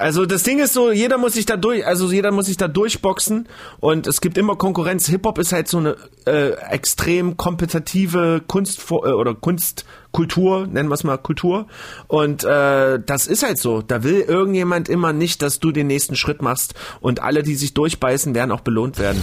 Also das Ding ist so, jeder muss sich da durch, also jeder muss sich da durchboxen und es gibt immer Konkurrenz. Hip Hop ist halt so eine äh, extrem kompetitive Kunst äh, oder Kunstkultur, nennen wir es mal Kultur. Und äh, das ist halt so. Da will irgendjemand immer nicht, dass du den nächsten Schritt machst und alle, die sich durchbeißen, werden auch belohnt werden.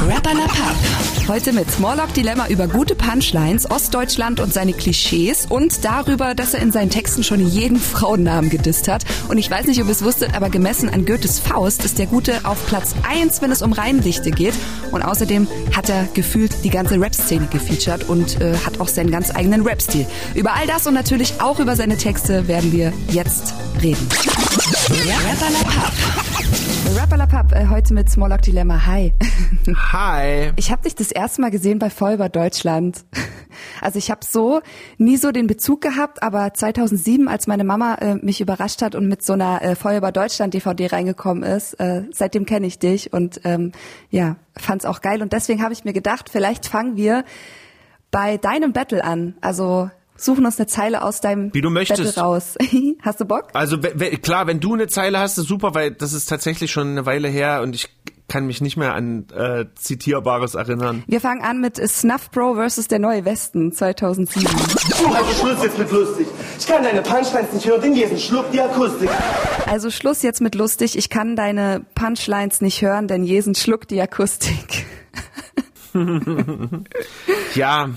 Rapperlapapp. Heute mit Smalllock Dilemma über gute Punchlines, Ostdeutschland und seine Klischees und darüber, dass er in seinen Texten schon jeden Frauennamen gedisst hat. Und ich weiß nicht, ob ihr es wusstet, aber gemessen an Goethes Faust ist der Gute auf Platz 1, wenn es um Reindichte geht. Und außerdem hat er gefühlt die ganze Rap-Szene gefeatured und äh, hat auch seinen ganz eigenen Rap-Stil. Über all das und natürlich auch über seine Texte werden wir jetzt reden. Rapperlapapp. Rapperlapapp, äh, heute mit Smalllock Dilemma. Hi. Hi. Ich habe dich das erste Mal gesehen bei Vollber Deutschland. Also ich habe so nie so den Bezug gehabt, aber 2007, als meine Mama äh, mich überrascht hat und mit so einer äh, Feuerwehr Deutschland DVD reingekommen ist, äh, seitdem kenne ich dich und ähm, ja, fand's auch geil und deswegen habe ich mir gedacht, vielleicht fangen wir bei deinem Battle an. Also suchen uns eine Zeile aus deinem Wie du möchtest. Battle raus. hast du Bock? Also klar, wenn du eine Zeile hast, ist super, weil das ist tatsächlich schon eine Weile her und ich kann mich nicht mehr an äh, Zitierbares erinnern. Wir fangen an mit Snuff Bro versus der Neue Westen 2007. Also Schluss jetzt mit lustig. Ich kann deine Punchlines nicht hören, den jeden Schluck die Akustik. Also Schluss jetzt mit lustig. Ich kann deine Punchlines nicht hören, denn Jesen schluckt die Akustik. ja,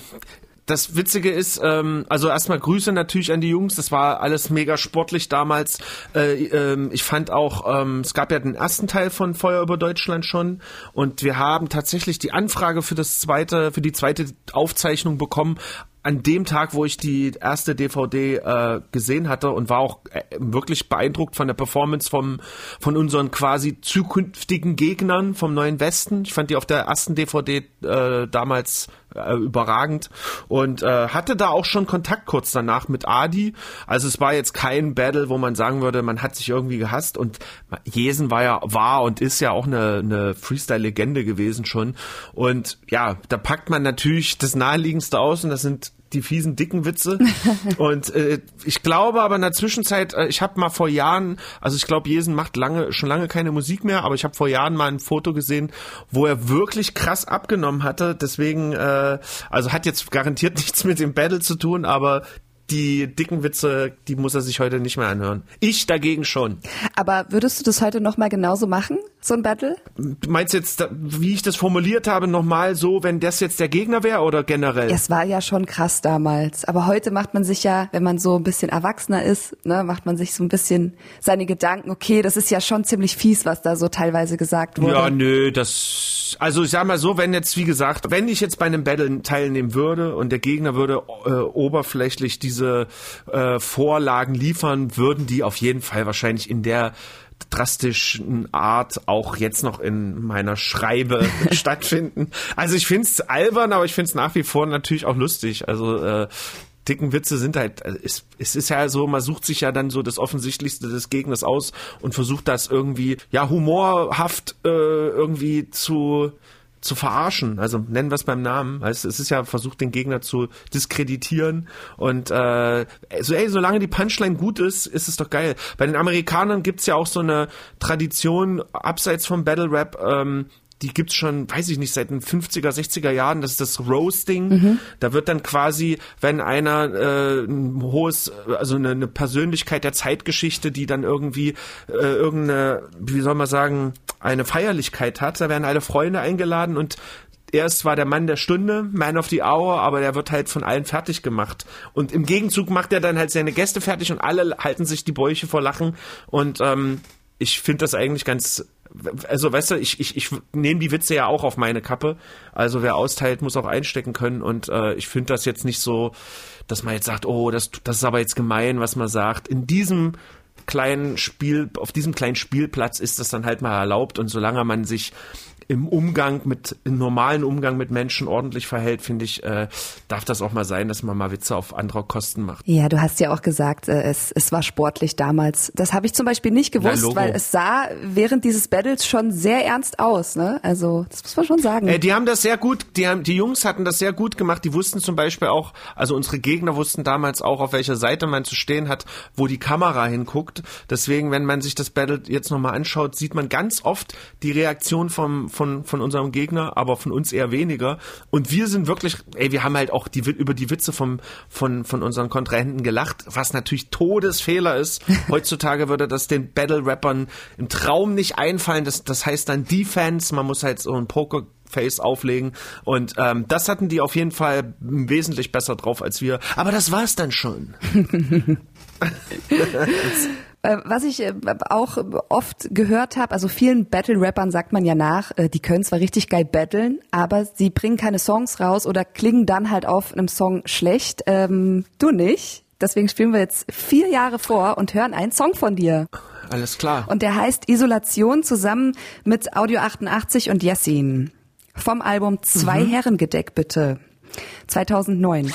das Witzige ist, ähm, also erstmal Grüße natürlich an die Jungs. Das war alles mega sportlich damals. Äh, ähm, ich fand auch, ähm, es gab ja den ersten Teil von Feuer über Deutschland schon und wir haben tatsächlich die Anfrage für das zweite, für die zweite Aufzeichnung bekommen an dem Tag, wo ich die erste DVD äh, gesehen hatte und war auch äh, wirklich beeindruckt von der Performance vom, von unseren quasi zukünftigen Gegnern vom Neuen Westen. Ich fand die auf der ersten DVD äh, damals äh, überragend. Und äh, hatte da auch schon Kontakt kurz danach mit Adi. Also es war jetzt kein Battle, wo man sagen würde, man hat sich irgendwie gehasst. Und Jesen war ja war und ist ja auch eine, eine Freestyle-Legende gewesen schon. Und ja, da packt man natürlich das naheliegendste aus. Und das sind die fiesen dicken Witze. und äh, ich glaube aber in der Zwischenzeit, äh, ich habe mal vor Jahren, also ich glaube, Jesen macht lange, schon lange keine Musik mehr, aber ich habe vor Jahren mal ein Foto gesehen, wo er wirklich krass abgenommen hatte. Deswegen, äh, also hat jetzt garantiert nichts mit dem Battle zu tun, aber die dicken Witze, die muss er sich heute nicht mehr anhören. Ich dagegen schon. Aber würdest du das heute nochmal genauso machen, so ein Battle? Du meinst jetzt, wie ich das formuliert habe, nochmal so, wenn das jetzt der Gegner wäre oder generell? Es war ja schon krass damals. Aber heute macht man sich ja, wenn man so ein bisschen erwachsener ist, ne, macht man sich so ein bisschen seine Gedanken, okay, das ist ja schon ziemlich fies, was da so teilweise gesagt wurde. Ja, nö, das, also ich sag mal so, wenn jetzt, wie gesagt, wenn ich jetzt bei einem Battle teilnehmen würde und der Gegner würde äh, oberflächlich diese diese äh, Vorlagen liefern, würden die auf jeden Fall wahrscheinlich in der drastischen Art auch jetzt noch in meiner Schreibe stattfinden. Also ich finde es albern, aber ich finde es nach wie vor natürlich auch lustig. Also äh, dicken Witze sind halt, äh, es, es ist ja so, man sucht sich ja dann so das Offensichtlichste des Gegners aus und versucht das irgendwie, ja, humorhaft äh, irgendwie zu zu verarschen. Also nennen wir es beim Namen. Also es ist ja versucht, den Gegner zu diskreditieren. Und äh, so, ey, solange die Punchline gut ist, ist es doch geil. Bei den Amerikanern gibt's ja auch so eine Tradition, abseits vom Battle Rap, ähm, die gibt's schon, weiß ich nicht, seit den 50er, 60er Jahren, das ist das Roasting. Mhm. Da wird dann quasi, wenn einer äh, ein hohes, also eine, eine Persönlichkeit der Zeitgeschichte, die dann irgendwie äh, irgendeine, wie soll man sagen, eine Feierlichkeit hat, da werden alle Freunde eingeladen und er ist zwar der Mann der Stunde, Man of the Hour, aber der wird halt von allen fertig gemacht. Und im Gegenzug macht er dann halt seine Gäste fertig und alle halten sich die Bäuche vor Lachen. Und ähm, ich finde das eigentlich ganz also weißt du, ich, ich, ich nehme die Witze ja auch auf meine Kappe. Also wer austeilt, muss auch einstecken können. Und äh, ich finde das jetzt nicht so, dass man jetzt sagt, oh, das, das ist aber jetzt gemein, was man sagt. In diesem kleinen Spiel, auf diesem kleinen Spielplatz ist das dann halt mal erlaubt und solange man sich im Umgang mit, im normalen Umgang mit Menschen ordentlich verhält, finde ich, äh, darf das auch mal sein, dass man mal Witze auf andere Kosten macht. Ja, du hast ja auch gesagt, äh, es, es war sportlich damals. Das habe ich zum Beispiel nicht gewusst, Logo. weil es sah während dieses Battles schon sehr ernst aus. Ne? Also das muss man schon sagen. Äh, die haben das sehr gut, die, haben, die Jungs hatten das sehr gut gemacht. Die wussten zum Beispiel auch, also unsere Gegner wussten damals auch, auf welcher Seite man zu stehen hat, wo die Kamera hinguckt. Deswegen, wenn man sich das Battle jetzt nochmal anschaut, sieht man ganz oft die Reaktion vom, von, von unserem Gegner, aber von uns eher weniger. Und wir sind wirklich, ey, wir haben halt auch die, über die Witze vom, von, von unseren Kontrahenten gelacht, was natürlich Todesfehler ist. Heutzutage würde das den Battle-Rappern im Traum nicht einfallen. Das, das heißt dann Defense, man muss halt so ein Poker Face auflegen. Und ähm, das hatten die auf jeden Fall wesentlich besser drauf als wir. Aber das war's dann schon. Äh, was ich äh, auch oft gehört habe, also vielen Battle-Rappern sagt man ja nach, äh, die können zwar richtig geil battlen, aber sie bringen keine Songs raus oder klingen dann halt auf einem Song schlecht. Ähm, du nicht. Deswegen spielen wir jetzt vier Jahre vor und hören einen Song von dir. Alles klar. Und der heißt Isolation zusammen mit Audio 88 und Yassin. Vom Album Zwei Mhm. Herrengedeck bitte. 2009.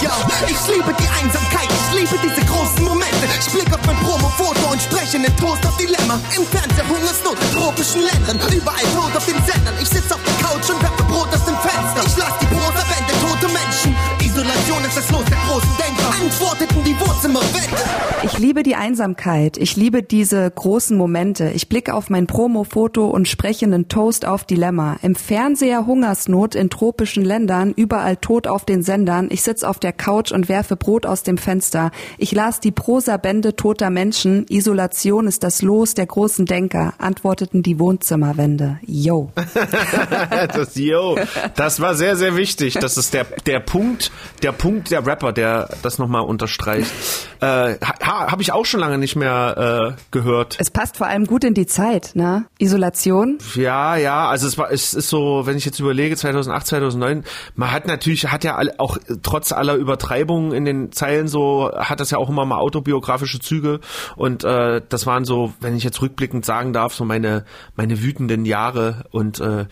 Yo, ich liebe die Einsamkeit, ich liebe diese großen Momente. Ich blick auf mein Promo-Foto und spreche den Toast auf Dilemma. Im Fernseher Hungersnot in tropischen Ländern, überall tot auf den Sendern. Ich sitz auf der Couch und werfe Brot aus dem Fenster. Ich las die tote Menschen. Isolation ist das Los der großen Denker. Antworteten die Wohnzimmerwände. Ich liebe die Einsamkeit. Ich liebe diese großen Momente. Ich blicke auf mein Promo-Foto und spreche einen Toast auf Dilemma. Im Fernseher Hungersnot in tropischen Ländern, überall tot auf den Sendern. Ich sitz auf der Couch und werfe Brot aus dem Fenster. Ich las die Prosa-Bände toter Menschen. Isolation ist das Los der großen Denker, antworteten die Wohnzimmerwände. Yo. das, yo, das war sehr, sehr wichtig. Das ist der, der Punkt, der Punkt der Rapper, der das nochmal unterstreicht. Äh, ha, Habe ich auch schon lange nicht mehr äh, gehört. Es passt vor allem gut in die Zeit, ne? Isolation. Ja, ja, also es war, es ist so, wenn ich jetzt überlege, 2008, 2009, man hat natürlich, hat ja alle, auch trotz aller Übertreibungen in den Zeilen so, hat das ja auch immer mal autobiografische Züge und äh, das waren so, wenn ich jetzt rückblickend sagen darf, so meine, meine wütenden Jahre und äh,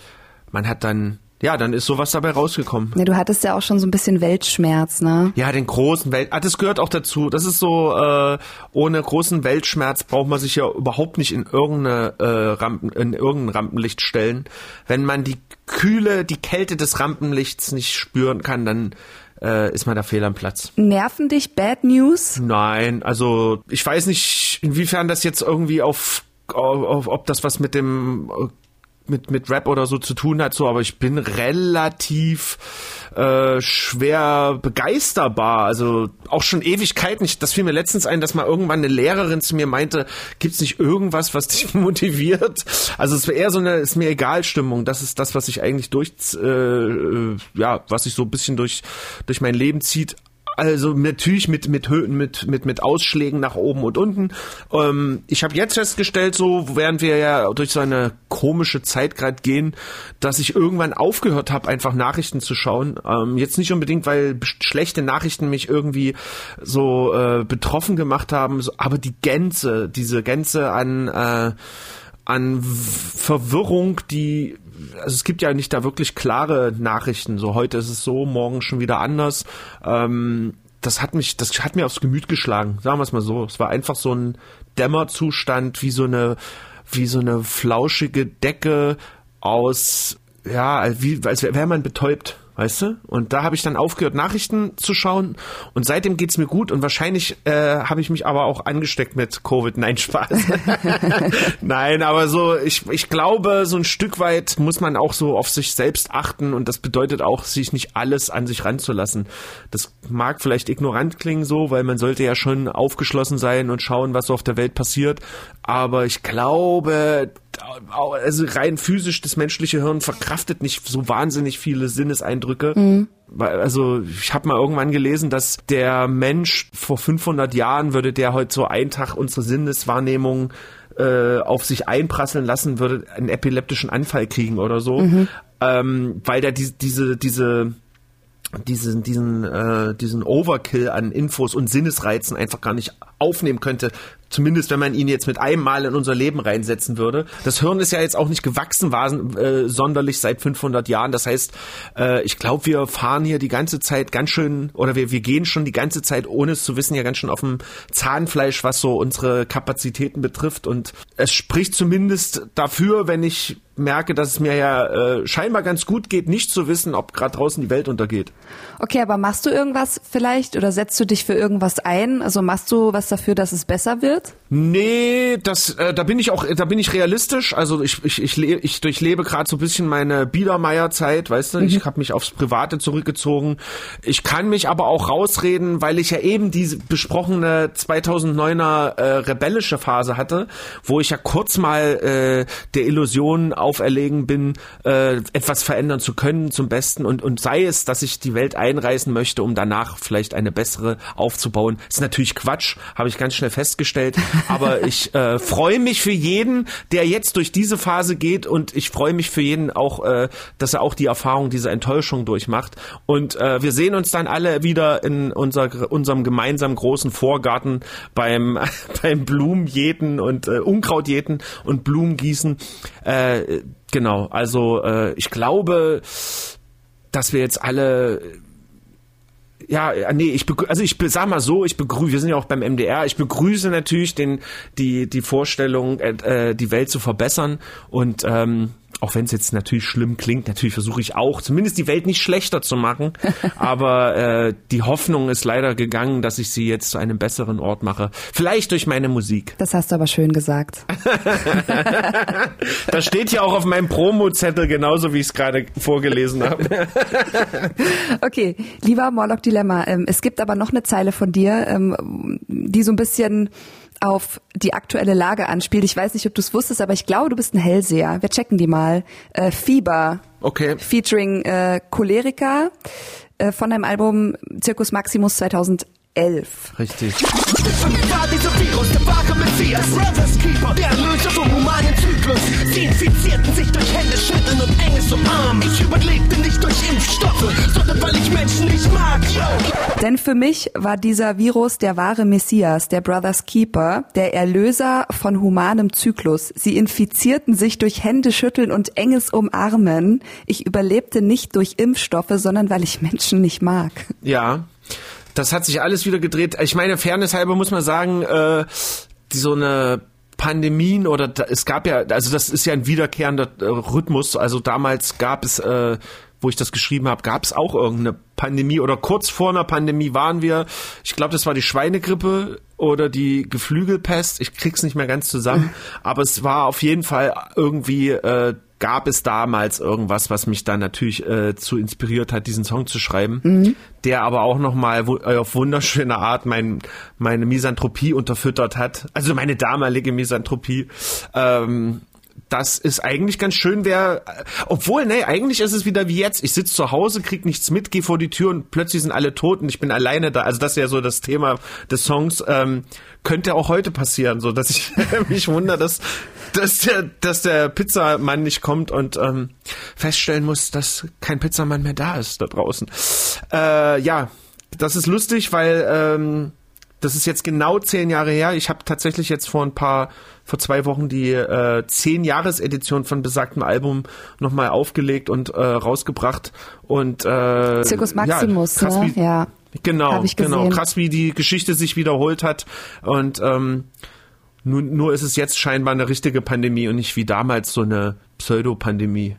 man hat dann, ja, dann ist sowas dabei rausgekommen. Ja, du hattest ja auch schon so ein bisschen Weltschmerz, ne? Ja, den großen Welt, ah, das gehört auch dazu. Das ist so, äh, ohne großen Weltschmerz braucht man sich ja überhaupt nicht in irgendeine äh, Rampen, in irgendein Rampenlicht stellen. Wenn man die Kühle, die Kälte des Rampenlichts nicht spüren kann, dann äh, ist man da fehl am Platz. Nerven dich Bad News? Nein, also ich weiß nicht, inwiefern das jetzt irgendwie auf, auf ob das was mit dem äh, mit, mit Rap oder so zu tun hat, so, aber ich bin relativ äh, schwer begeisterbar. Also auch schon Ewigkeiten. Ich, das fiel mir letztens ein, dass mal irgendwann eine Lehrerin zu mir meinte, gibt's nicht irgendwas, was dich motiviert? Also es wäre eher so eine, ist mir egal Stimmung. Das ist das, was ich eigentlich durch, äh, äh, ja, was sich so ein bisschen durch, durch mein Leben zieht. Also natürlich mit mit Höhen, mit mit mit Ausschlägen nach oben und unten. Ähm, ich habe jetzt festgestellt, so während wir ja durch so eine komische Zeit gerade gehen, dass ich irgendwann aufgehört habe, einfach Nachrichten zu schauen. Ähm, jetzt nicht unbedingt, weil schlechte Nachrichten mich irgendwie so äh, betroffen gemacht haben, so, aber die Gänze, diese Gänze an äh, an Verwirrung, die also es gibt ja nicht da wirklich klare Nachrichten. So heute ist es so, morgen schon wieder anders. Ähm, das hat mich, das hat mir aufs Gemüt geschlagen. Sagen wir es mal so. Es war einfach so ein Dämmerzustand, wie so eine, wie so eine flauschige Decke aus, ja, wie, als wäre man betäubt. Weißt du? Und da habe ich dann aufgehört, Nachrichten zu schauen. Und seitdem geht's mir gut. Und wahrscheinlich äh, habe ich mich aber auch angesteckt mit Covid. Nein, Spaß. Nein, aber so, ich, ich glaube, so ein Stück weit muss man auch so auf sich selbst achten. Und das bedeutet auch, sich nicht alles an sich ranzulassen. Das mag vielleicht ignorant klingen so, weil man sollte ja schon aufgeschlossen sein und schauen, was so auf der Welt passiert. Aber ich glaube, also rein physisch das menschliche Hirn verkraftet nicht so wahnsinnig viele Sinneseindrücke. Weil- Also ich habe mal irgendwann gelesen, dass der Mensch vor 500 Jahren würde der heute so einen Tag unsere Sinneswahrnehmung äh, auf sich einprasseln lassen, würde einen epileptischen Anfall kriegen oder so, ähm, weil der die, diese diese diesen diesen äh, diesen Overkill an Infos und Sinnesreizen einfach gar nicht aufnehmen könnte. Zumindest wenn man ihn jetzt mit einem Mal in unser Leben reinsetzen würde. Das Hirn ist ja jetzt auch nicht gewachsen war, äh, sonderlich seit 500 Jahren. Das heißt, äh, ich glaube, wir fahren hier die ganze Zeit ganz schön, oder wir, wir gehen schon die ganze Zeit, ohne es zu wissen, ja ganz schön auf dem Zahnfleisch, was so unsere Kapazitäten betrifft. Und es spricht zumindest dafür, wenn ich merke, dass es mir ja äh, scheinbar ganz gut geht, nicht zu wissen, ob gerade draußen die Welt untergeht. Okay, aber machst du irgendwas vielleicht oder setzt du dich für irgendwas ein? Also machst du was dafür, dass es besser wird? Barbarut. Nee, das äh, da bin ich auch da bin ich realistisch, also ich ich ich, le ich durchlebe gerade so ein bisschen meine Biedermeier Zeit, weißt du? Mhm. Ich habe mich aufs private zurückgezogen. Ich kann mich aber auch rausreden, weil ich ja eben diese besprochene 2009er äh, rebellische Phase hatte, wo ich ja kurz mal äh, der Illusion auferlegen bin, äh, etwas verändern zu können zum Besten und, und sei es, dass ich die Welt einreißen möchte, um danach vielleicht eine bessere aufzubauen. ist natürlich Quatsch, habe ich ganz schnell festgestellt, aber ich äh, freue mich für jeden, der jetzt durch diese Phase geht. Und ich freue mich für jeden auch, äh, dass er auch die Erfahrung dieser Enttäuschung durchmacht. Und äh, wir sehen uns dann alle wieder in unser, unserem gemeinsamen großen Vorgarten beim, beim Blumenjäten und äh, Unkrautjäten und Blumengießen. Äh, genau, also äh, ich glaube, dass wir jetzt alle ja, nee, ich also ich sag mal so, ich begrüße, wir sind ja auch beim MDR, ich begrüße natürlich den die die Vorstellung, äh, die Welt zu verbessern und ähm, auch wenn es jetzt natürlich schlimm klingt, natürlich versuche ich auch, zumindest die Welt nicht schlechter zu machen. aber äh, die Hoffnung ist leider gegangen, dass ich sie jetzt zu einem besseren Ort mache. Vielleicht durch meine Musik. Das hast du aber schön gesagt. das steht ja auch auf meinem Promo-Zettel, genauso wie ich es gerade vorgelesen habe. okay, lieber Morlock Dilemma, ähm, es gibt aber noch eine Zeile von dir, ähm, die so ein bisschen auf die aktuelle Lage anspielt. Ich weiß nicht, ob du es wusstest, aber ich glaube, du bist ein Hellseher. Wir checken die mal. Äh, Fieber. Okay. Featuring äh, Cholerica äh, von deinem Album Circus Maximus 2011. Richtig. Für mich war dieser Virus der wahre Messias, Brothers Keeper, der Erlöser vom humanen Zyklus. Sie infizierten sich durch Hände schütteln und enges Umarmen. Ich überlebte nicht durch Impfstoffe, sondern weil ich Menschen nicht mag. Yo. Denn für mich war dieser Virus der wahre Messias, der Brothers Keeper, der Erlöser von humanem Zyklus. Sie infizierten sich durch Hände schütteln und enges Umarmen. Ich überlebte nicht durch Impfstoffe, sondern weil ich Menschen nicht mag. Ja, das hat sich alles wieder gedreht. Ich meine, Fairness halber muss man sagen, äh, so eine Pandemien oder da, es gab ja, also das ist ja ein wiederkehrender äh, Rhythmus. Also damals gab es, äh, wo ich das geschrieben habe, gab es auch irgendeine Pandemie oder kurz vor einer Pandemie waren wir. Ich glaube, das war die Schweinegrippe oder die Geflügelpest. Ich krieg's nicht mehr ganz zusammen, aber es war auf jeden Fall irgendwie äh, gab es damals irgendwas, was mich dann natürlich äh, zu inspiriert hat, diesen Song zu schreiben, mhm. der aber auch nochmal äh, auf wunderschöne Art mein, meine Misanthropie unterfüttert hat, also meine damalige Misanthropie. Ähm, das ist eigentlich ganz schön, wer, obwohl, nee, eigentlich ist es wieder wie jetzt. Ich sitze zu Hause, krieg nichts mit, gehe vor die Tür und plötzlich sind alle tot und ich bin alleine da. Also das ist ja so das Thema des Songs. Ähm, könnte auch heute passieren, so dass ich mich wundere, dass, dass der, dass der Pizzamann nicht kommt und ähm, feststellen muss, dass kein Pizzamann mehr da ist da draußen. Äh, ja, das ist lustig, weil ähm, das ist jetzt genau zehn Jahre her. Ich habe tatsächlich jetzt vor ein paar, vor zwei Wochen die äh, zehn Jahres-Edition von besagtem Album nochmal aufgelegt und äh, rausgebracht. Und äh, Circus Maximus, ja, krass, ne? Wie, ja. Genau, genau. Krass, wie die Geschichte sich wiederholt hat. Und ähm, nur, nur ist es jetzt scheinbar eine richtige Pandemie und nicht wie damals so eine Pseudopandemie.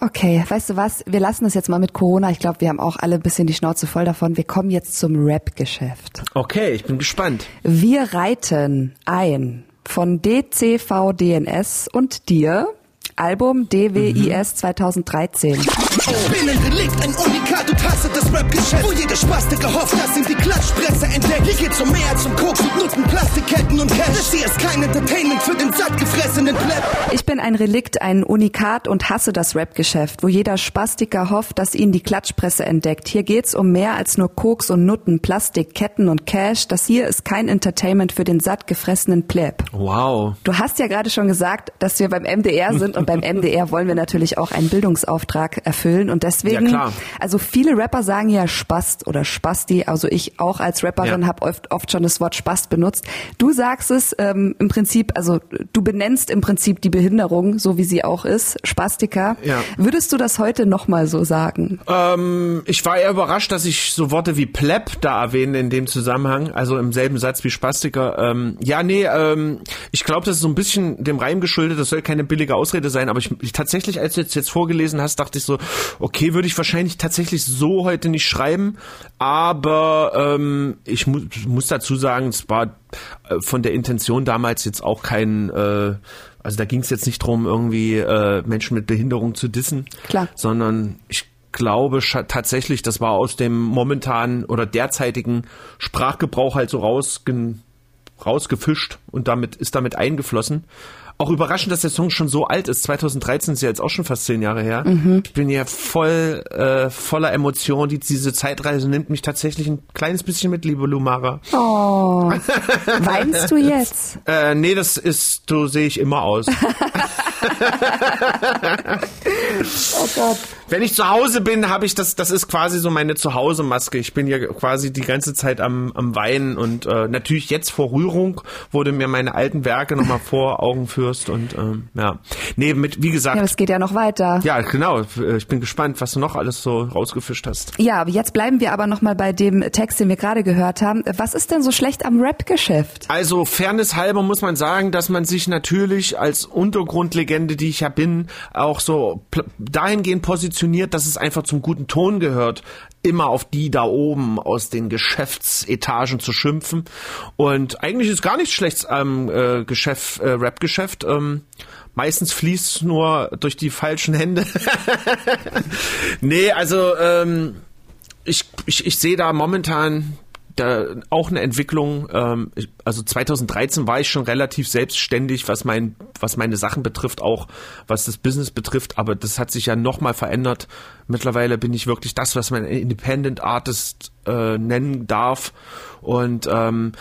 Okay, weißt du was? Wir lassen es jetzt mal mit Corona. Ich glaube, wir haben auch alle ein bisschen die Schnauze voll davon. Wir kommen jetzt zum Rap-Geschäft. Okay, ich bin gespannt. Wir reiten ein von DCVDNS und dir Album DWIS mhm. 2013. Ich bin ein Relikt, ein Unikat und hasse das Rap-Geschäft, wo jeder Spaste gehofft, dass ihm die Klatschpresse entdeckt. Hier geht's um mehr als um Koks und Nutten, Plastikketten und Cash. Das hier ist kein Entertainment für den sattgefressenen Pleb. Ich bin ein Relikt, ein Unikat und hasse das Rap-Geschäft, wo jeder Spastiker hofft, dass ihn die Klatschpresse entdeckt. Hier geht's um mehr als nur Koks und Nutten, Plastik, Ketten und Cash. Das hier ist kein Entertainment für den sattgefressenen Pleb. Wow. Du hast ja gerade schon gesagt, dass wir beim MDR sind und Und beim MDR wollen wir natürlich auch einen Bildungsauftrag erfüllen. Und deswegen, Ja, also viele Rapper sagen ja Spast oder Spasti. Also ich auch als Rapperin Ja. habe oft, oft schon das Wort Spast benutzt. Du sagst es ähm, im Prinzip, also du benennst im Prinzip die Behinderung, so wie sie auch ist, Spastika. Ja. Würdest du das heute nochmal so sagen? Ähm, ich war eher überrascht, dass ich so Worte wie Pleb da erwähne in dem Zusammenhang, also im selben Satz wie Spastiker. Ähm, ja, nee, ähm, ich glaube, das ist so ein bisschen dem Reim geschuldet, das soll keine billige Ausrede sein, aber ich, ich tatsächlich, als du jetzt, jetzt vorgelesen hast, dachte ich so, okay, würde ich wahrscheinlich tatsächlich so heute nicht schreiben, aber ähm, ich mu muss dazu sagen, es war äh, von der Intention damals jetzt auch kein, äh, also da ging es jetzt nicht drum, irgendwie äh, Menschen mit Behinderung zu dissen, Klar. sondern ich glaube tatsächlich, das war aus dem momentanen oder derzeitigen Sprachgebrauch halt so rausgefischt und damit ist damit eingeflossen. Auch überraschend, dass der Song schon so alt ist. 2013 ist ja jetzt auch schon fast zehn Jahre her. Ich bin ja voll äh, voller Emotion. Die, diese Zeitreise nimmt mich tatsächlich ein kleines bisschen mit, liebe Lumara. Oh, weinst du jetzt? Äh, nee, das ist, so sehe ich immer aus. Oh Gott. Wenn ich zu Hause bin, habe ich das, das ist quasi so meine Zuhause-Maske. Ich bin ja quasi die ganze Zeit am, am Weinen und äh, natürlich jetzt vor Rührung wurde mir meine alten Werke nochmal vor Augen führst und ähm, ja. Nee, mit, wie Ja, gesagt, das geht ja noch weiter. ja, genau. Ich bin gespannt, was du noch alles so rausgefischt hast. Ja, aber jetzt bleiben wir aber nochmal bei dem Text, den wir gerade gehört haben. Was ist denn so schlecht am Rap-Geschäft? Also Fairness halber muss man sagen, dass man sich natürlich als Untergrundlegende, die ich ja bin, auch so dahingehend positioniert, dass es einfach zum guten Ton gehört, immer auf die da oben aus den Geschäftsetagen zu schimpfen. Und eigentlich ist gar nichts Schlechtes am äh, Geschäft, äh, Rap-Geschäft. Ähm, meistens fließt es nur durch die falschen Hände. nee, also ähm, ich, ich, ich sehe da momentan da auch eine Entwicklung. Ähm, also 2013 war ich schon relativ selbstständig, was mein, was meine Sachen betrifft, auch was das Business betrifft. Aber das hat sich ja nochmal verändert. Mittlerweile bin ich wirklich das, was man Independent Artist äh, nennen darf. Und ähm,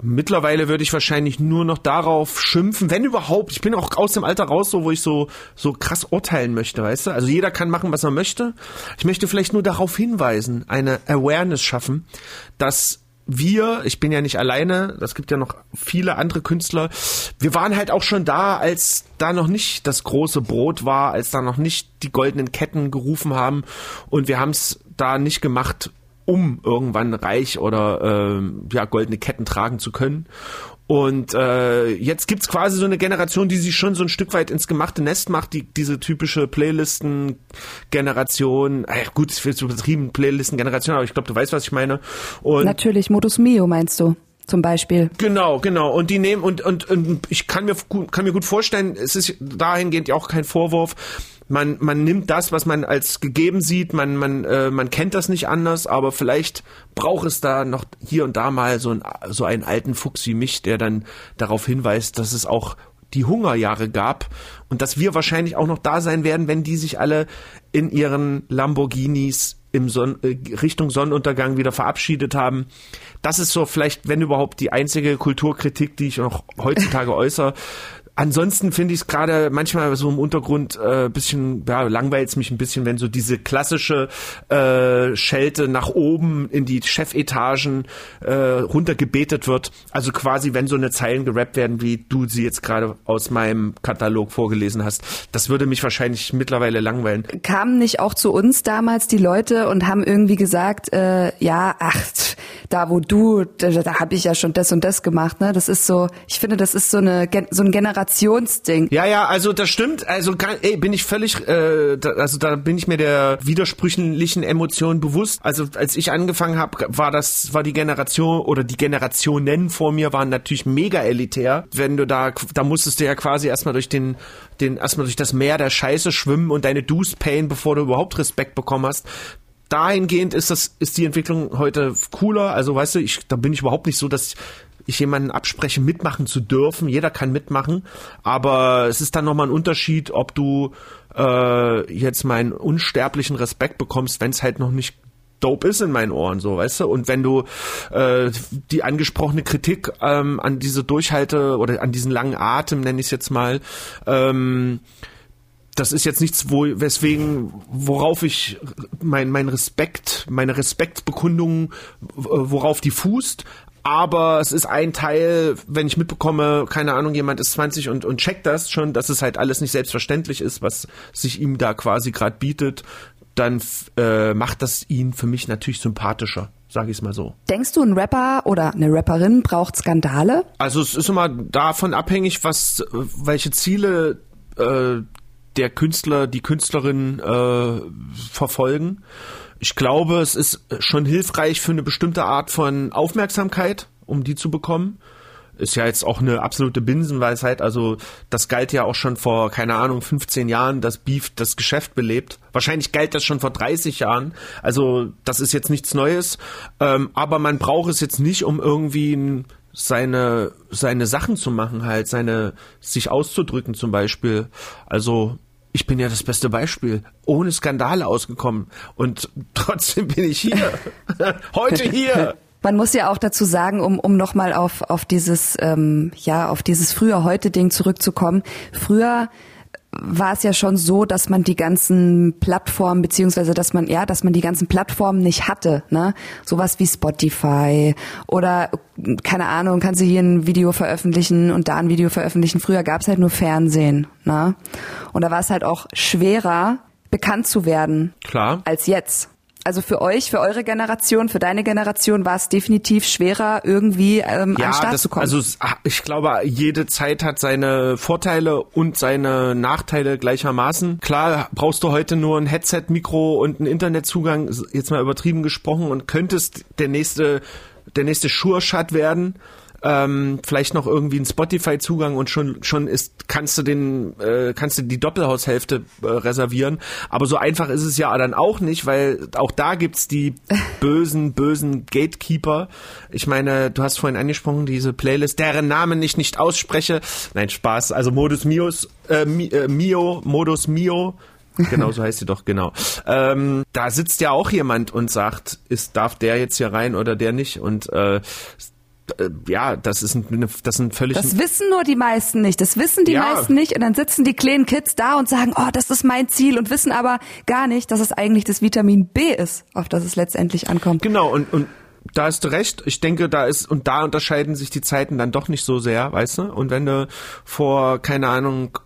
Mittlerweile würde ich wahrscheinlich nur noch darauf schimpfen, wenn überhaupt. Ich bin auch aus dem Alter raus, so wo ich so so krass urteilen möchte, weißt du? Also jeder kann machen, was er möchte. Ich möchte vielleicht nur darauf hinweisen, eine Awareness schaffen, dass wir, ich bin ja nicht alleine, das gibt ja noch viele andere Künstler, wir waren halt auch schon da, als da noch nicht das große Brot war, als da noch nicht die goldenen Ketten gerufen haben und wir haben es da nicht gemacht, um irgendwann reich oder ähm, ja goldene Ketten tragen zu können. Und äh, jetzt gibt's quasi so eine Generation, die sich schon so ein Stück weit ins gemachte Nest macht, die diese typische Playlisten-Generation, äh, gut, will jetzt übertrieben, Playlisten-Generation, aber ich glaube, du weißt, was ich meine. Und Natürlich, Modus Mio meinst du zum Beispiel. Genau, genau. Und die nehmen und, und, und ich kann mir kann mir gut vorstellen, es ist dahingehend ja auch kein Vorwurf. Man, man nimmt das, was man als gegeben sieht, man, man, äh, man kennt das nicht anders, aber vielleicht braucht es da noch hier und da mal so, ein, so einen alten Fuchs wie mich, der dann darauf hinweist, dass es auch die Hungerjahre gab und dass wir wahrscheinlich auch noch da sein werden, wenn die sich alle in ihren Lamborghinis im Son äh, Richtung Sonnenuntergang wieder verabschiedet haben. Das ist so vielleicht, wenn überhaupt, die einzige Kulturkritik, die ich noch heutzutage äußere. Ansonsten finde ich es gerade manchmal so im Untergrund äh, bisschen, ja, langweilt mich ein bisschen, wenn so diese klassische äh, Schelte nach oben in die Chefetagen äh, runtergebetet wird. Also quasi, wenn so eine Zeilen gerappt werden, wie du sie jetzt gerade aus meinem Katalog vorgelesen hast. Das würde mich wahrscheinlich mittlerweile langweilen. Kamen nicht auch zu uns damals die Leute und haben irgendwie gesagt, äh, ja, ach, da wo du, da, da habe ich ja schon das und das gemacht, ne? Das ist so, ich finde, das ist so eine so ein Generationsding. Ja, ja, also das stimmt. Also ey, bin ich völlig, äh, da, also da bin ich mir der widersprüchlichen Emotionen bewusst. Also als ich angefangen habe, war das, war die Generation oder die Generationen vor mir waren natürlich mega elitär. Wenn du da, da musstest du ja quasi erstmal durch den, den erstmal durch das Meer der Scheiße schwimmen und deine Dues payen, bevor du überhaupt Respekt bekommen hast dahingehend ist das, ist die Entwicklung heute cooler. Also weißt du, ich, da bin ich überhaupt nicht so, dass ich jemanden abspreche, mitmachen zu dürfen. Jeder kann mitmachen, aber es ist dann nochmal ein Unterschied, ob du äh, jetzt meinen unsterblichen Respekt bekommst, wenn es halt noch nicht dope ist in meinen Ohren, so, weißt du? Und wenn du äh, die angesprochene Kritik ähm, an diese Durchhalte oder an diesen langen Atem, nenne ich es jetzt mal, ähm, das ist jetzt nichts, wo, weswegen, worauf ich mein, mein Respekt, meine Respektbekundung, worauf die fußt. Aber es ist ein Teil, wenn ich mitbekomme, keine Ahnung, jemand ist 20 und, und checkt das schon, dass es halt alles nicht selbstverständlich ist, was sich ihm da quasi gerade bietet, dann äh, macht das ihn für mich natürlich sympathischer sage ich es mal so. Denkst du, ein Rapper oder eine Rapperin braucht Skandale? Also es ist immer davon abhängig, was, welche Ziele äh, der Künstler, die Künstlerin äh, verfolgen. Ich glaube, es ist schon hilfreich für eine bestimmte Art von Aufmerksamkeit, um die zu bekommen ist ja jetzt auch eine absolute Binsenweisheit. Also das galt ja auch schon vor, keine Ahnung, 15 Jahren, dass Beef das Geschäft belebt. Wahrscheinlich galt das schon vor 30 Jahren. Also das ist jetzt nichts Neues. Ähm, aber man braucht es jetzt nicht, um irgendwie seine, seine Sachen zu machen, halt, seine, sich auszudrücken zum Beispiel. Also ich bin ja das beste Beispiel. Ohne Skandale ausgekommen. Und trotzdem bin ich hier. Heute hier. Man muss ja auch dazu sagen, um, um nochmal auf, auf dieses, ähm, ja, auf dieses früher-heute-Ding zurückzukommen. Früher war es ja schon so, dass man die ganzen Plattformen beziehungsweise dass man ja, dass man die ganzen Plattformen nicht hatte, ne? Sowas wie Spotify oder keine Ahnung, kannst du hier ein Video veröffentlichen und da ein Video veröffentlichen. Früher gab es halt nur Fernsehen, ne? Und da war es halt auch schwerer bekannt zu werden, klar, als jetzt also für euch, für eure Generation, für deine Generation war es definitiv schwerer, irgendwie ähm, ja, an den Start das, zu kommen. Also ah, ich glaube, jede Zeit hat seine Vorteile und seine Nachteile gleichermaßen. Klar, brauchst du heute nur ein Headset, Mikro und einen Internetzugang, jetzt mal übertrieben gesprochen, und könntest der nächste der nächste Sure-Shot werden ähm, vielleicht noch irgendwie einen Spotify-Zugang und schon schon ist kannst du den äh, kannst du die Doppelhaushälfte äh, reservieren. Aber so einfach ist es ja dann auch nicht, weil auch da gibt's die bösen bösen Gatekeeper. Ich meine, du hast vorhin angesprochen diese Playlist, deren Namen ich nicht ausspreche. Nein, Spaß. Also Modus Mios, äh, äh Mio, Modus Mio genau so heißt sie doch, genau. Ähm, da sitzt ja auch jemand und sagt, ist, darf der jetzt hier rein oder der nicht? Und äh, äh, ja, das ist ein, das sind völlig. Das wissen nur die meisten nicht. Das wissen die ja. meisten nicht. Und dann sitzen die kleinen Kids da und sagen, oh, das ist mein Ziel und wissen aber gar nicht, dass es eigentlich das Vitamin B ist, auf das es letztendlich ankommt. Genau. Und, und da hast du recht. Ich denke, da ist, und da unterscheiden sich die Zeiten dann doch nicht so sehr, weißt du? Und wenn du vor, keine Ahnung,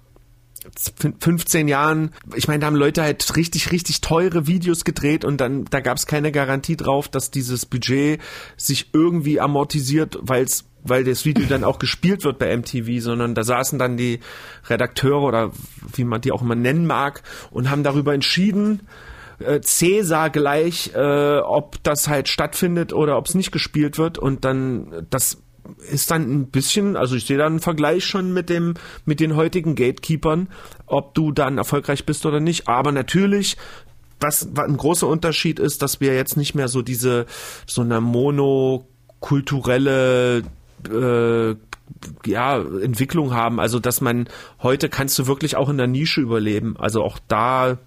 15 Jahren, ich meine, da haben Leute halt richtig, richtig teure Videos gedreht und dann, da gab es keine Garantie drauf, dass dieses Budget sich irgendwie amortisiert, weil's weil das Video dann auch gespielt wird bei MTV, sondern da saßen dann die Redakteure oder wie man die auch immer nennen mag und haben darüber entschieden, äh, Cäsar gleich, äh, ob das halt stattfindet oder ob es nicht gespielt wird und dann das ist dann ein bisschen, also ich sehe da einen Vergleich schon mit dem, mit den heutigen Gatekeepern, ob du dann erfolgreich bist oder nicht. Aber natürlich, was, was ein großer Unterschied ist, dass wir jetzt nicht mehr so diese, so eine monokulturelle, äh, ja, Entwicklung haben. Also, dass man, heute kannst du wirklich auch in der Nische überleben. Also auch da,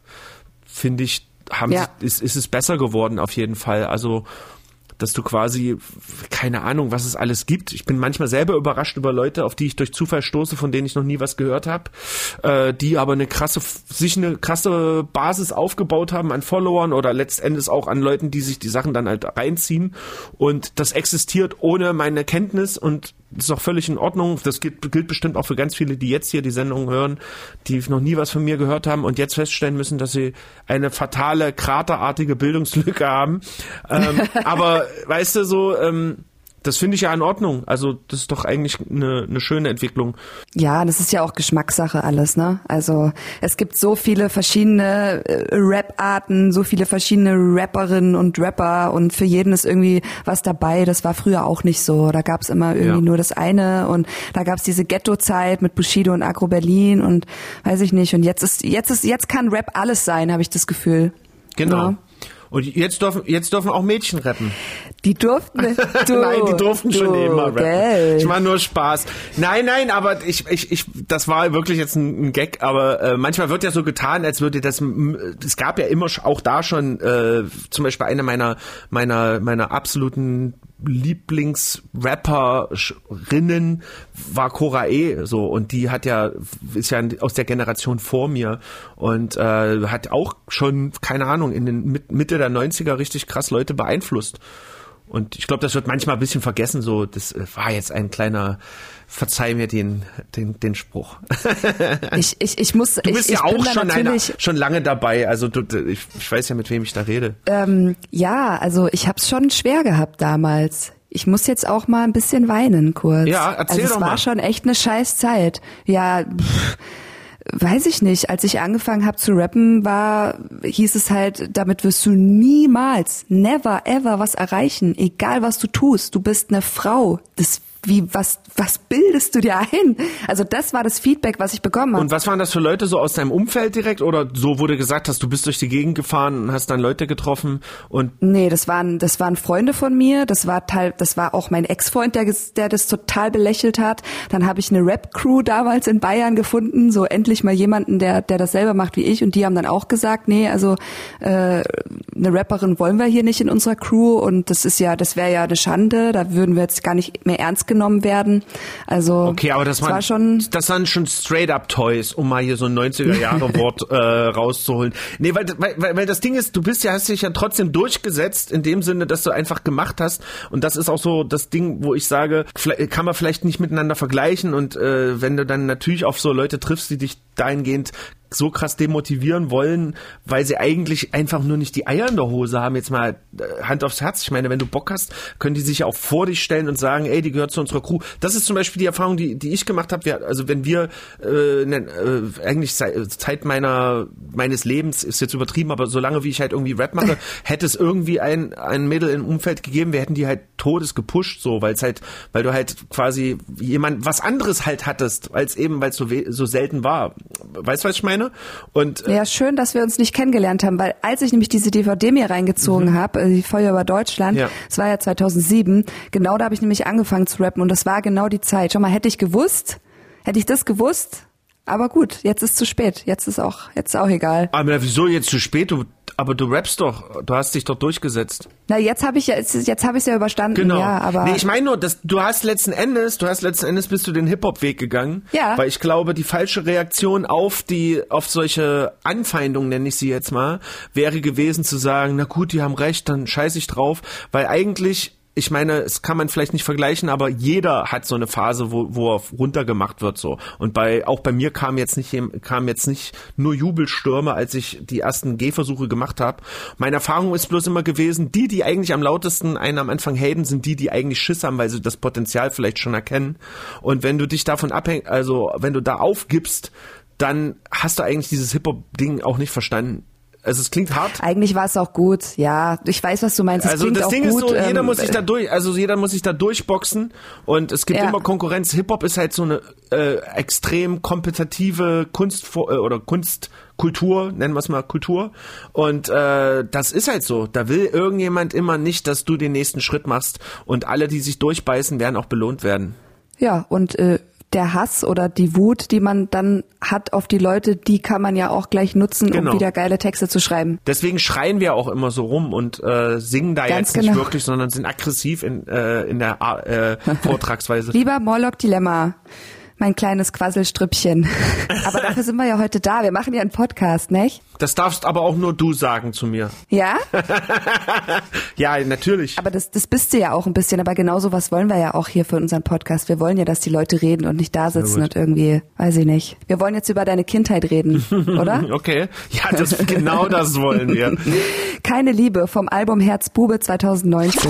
finde ich, haben ja. sie, ist, ist es besser geworden auf jeden Fall. Also, dass du quasi, keine Ahnung, was es alles gibt. Ich bin manchmal selber überrascht über Leute, auf die ich durch Zufall stoße, von denen ich noch nie was gehört habe, äh, die aber eine krasse, sich eine krasse Basis aufgebaut haben an Followern oder letztendlich auch an Leuten, die sich die Sachen dann halt reinziehen. Und das existiert ohne meine Kenntnis und ist auch völlig in Ordnung. Das gilt, gilt bestimmt auch für ganz viele, die jetzt hier die Sendung hören, die noch nie was von mir gehört haben und jetzt feststellen müssen, dass sie eine fatale, kraterartige Bildungslücke haben. Ähm, aber weißt du, so, ähm, das finde ich ja in Ordnung. Also das ist doch eigentlich eine, eine schöne Entwicklung. Ja, das ist ja auch Geschmackssache alles, ne? Also es gibt so viele verschiedene äh, Rap-Arten, so viele verschiedene Rapperinnen und Rapper und für jeden ist irgendwie was dabei. Das war früher auch nicht so. Da gab es immer irgendwie ja. nur das eine und da gab es diese Ghetto-Zeit mit Bushido und Agro Berlin und weiß ich nicht. Und jetzt ist jetzt ist jetzt kann Rap alles sein, habe ich das Gefühl. Genau. Ja. Und jetzt dürfen, jetzt dürfen auch Mädchen rappen. Die durften, du, Nein, die durften du, schon immer rappen. Gell. Ich war nur Spaß. Nein, nein, aber ich, ich, ich, das war wirklich jetzt ein, ein Gag, aber äh, manchmal wird ja so getan, als würde das, es gab ja immer auch da schon, äh, zum Beispiel eine meiner, meiner, meiner absoluten Lieblingsrapperinnen war Cora E. so und die hat ja ist ja aus der Generation vor mir und äh, hat auch schon keine Ahnung in den Mitte der 90er richtig krass Leute beeinflusst. Und ich glaube, das wird manchmal ein bisschen vergessen, so, das äh, war jetzt ein kleiner, verzeih mir den, den, den Spruch. ich, ich, ich muss, du bist ich, ja auch schon, einer, schon lange dabei, also du, ich, ich weiß ja, mit wem ich da rede. Ähm, ja, also ich habe es schon schwer gehabt damals. Ich muss jetzt auch mal ein bisschen weinen kurz. Ja, erzähl also doch mal. Es war schon echt eine scheiß Zeit. Ja, pff, weiß ich nicht. Als ich angefangen habe zu rappen, war, hieß es halt, damit wirst du niemals, never, ever was erreichen. Egal was du tust. Du bist eine Frau. Das wie, was, was bildest du dir ein? Also das war das Feedback, was ich bekommen habe. Und was waren das für Leute so aus deinem Umfeld direkt oder so wurde gesagt hast, du bist durch die Gegend gefahren und hast dann Leute getroffen und? Nee, das waren, das waren Freunde von mir, das war Teil, das war auch mein Ex-Freund, der, der das total belächelt hat. Dann habe ich eine Rap-Crew damals in Bayern gefunden, so endlich mal jemanden, der, der das selber macht wie ich und die haben dann auch gesagt, nee, also äh, eine Rapperin wollen wir hier nicht in unserer Crew und das ist ja, das wäre ja eine Schande, da würden wir jetzt gar nicht mehr ernst genommen werden. Also okay, aber das, das war schon, das waren schon straight up Toys, um mal hier so ein 90er Jahre Wort äh, rauszuholen. Nee, weil, weil, weil das Ding ist, du bist ja hast dich ja trotzdem durchgesetzt in dem Sinne, dass du einfach gemacht hast und das ist auch so das Ding, wo ich sage, kann man vielleicht nicht miteinander vergleichen und äh, wenn du dann natürlich auf so Leute triffst, die dich dahingehend so krass demotivieren wollen, weil sie eigentlich einfach nur nicht die Eier in der Hose haben. Jetzt mal äh, Hand aufs Herz. Ich meine, wenn du Bock hast, können die sich auch vor dich stellen und sagen, ey, die gehört zu unserer Crew. Das ist zum Beispiel die Erfahrung, die, die ich gemacht habe. Also wenn wir äh, äh, eigentlich Zeit meiner meines Lebens ist jetzt übertrieben, aber solange wie ich halt irgendwie Rap mache, hätte es irgendwie ein ein Mädel im Umfeld gegeben, wir hätten die halt todes gepusht, so, weil es halt, weil du halt quasi jemand was anderes halt hattest, als eben, weil es so so selten war. Weißt du, was ich meine? Und äh, ja, schön, dass wir uns nicht kennengelernt haben, weil als ich nämlich diese DVD mir reingezogen mhm. habe, die Feuer über Deutschland, ja. das war ja 2007, genau da habe ich nämlich angefangen zu rappen und das war genau die Zeit. Schon mal hätte ich gewusst, hätte ich das gewusst, aber gut, jetzt ist zu spät. Jetzt ist auch, jetzt ist auch egal. Aber wieso jetzt zu spät? Du, aber du rappst doch, du hast dich doch durchgesetzt. Na, jetzt habe ich ja, jetzt, jetzt habe ich es ja überstanden. Genau. Ja, aber nee, ich meine nur, dass du hast letzten Endes, du hast letzten Endes bist du den Hip Hop Weg gegangen. Ja. Weil ich glaube, die falsche Reaktion auf die, auf solche Anfeindungen nenne ich sie jetzt mal, wäre gewesen zu sagen, na gut, die haben recht, dann scheiß ich drauf, weil eigentlich ich meine, es kann man vielleicht nicht vergleichen, aber jeder hat so eine Phase, wo, wo er runtergemacht wird so. Und bei auch bei mir kam jetzt nicht kam jetzt nicht nur Jubelstürme, als ich die ersten Gehversuche gemacht habe. Meine Erfahrung ist bloß immer gewesen, die, die eigentlich am lautesten einen am Anfang haten, sind die, die eigentlich Schiss haben, weil sie das Potenzial vielleicht schon erkennen. Und wenn du dich davon abhängst, also wenn du da aufgibst, dann hast du eigentlich dieses Hip-Hop-Ding auch nicht verstanden. Also es klingt hart. Eigentlich war es auch gut, ja. Ich weiß, was du meinst. Es also das Ding gut, ist so, jeder ähm, muss sich da durch, also jeder muss sich da durchboxen und es gibt Ja. immer Konkurrenz. Hip Hop ist halt so eine äh, extrem kompetitive Kunst äh, oder Kunstkultur, nennen wir es mal Kultur. Und äh, das ist halt so. Da will irgendjemand immer nicht, dass du den nächsten Schritt machst. Und alle, die sich durchbeißen, werden auch belohnt werden. Ja, und äh, der Hass oder die Wut, die man dann hat auf die Leute, die kann man ja auch gleich nutzen, Genau. um wieder geile Texte zu schreiben. Deswegen schreien wir auch immer so rum und äh, singen da Ganz jetzt nicht genau. wirklich, sondern sind aggressiv in, äh, in der äh, Vortragsweise. Lieber Morlock Dilemma, mein kleines Quasselstrüppchen. Aber dafür sind wir ja heute da. Wir machen ja einen Podcast, nicht? Das darfst aber auch nur du sagen zu mir. Ja? Ja, natürlich. Aber das, das bist du ja auch ein bisschen. Aber genauso was wollen wir ja auch hier für unseren Podcast. Wir wollen ja, dass die Leute reden und nicht da sitzen und irgendwie, weiß ich nicht. Wir wollen jetzt über deine Kindheit reden, oder? Okay. Ja, das, genau das wollen wir. Keine Liebe vom Album Herzbube 2019.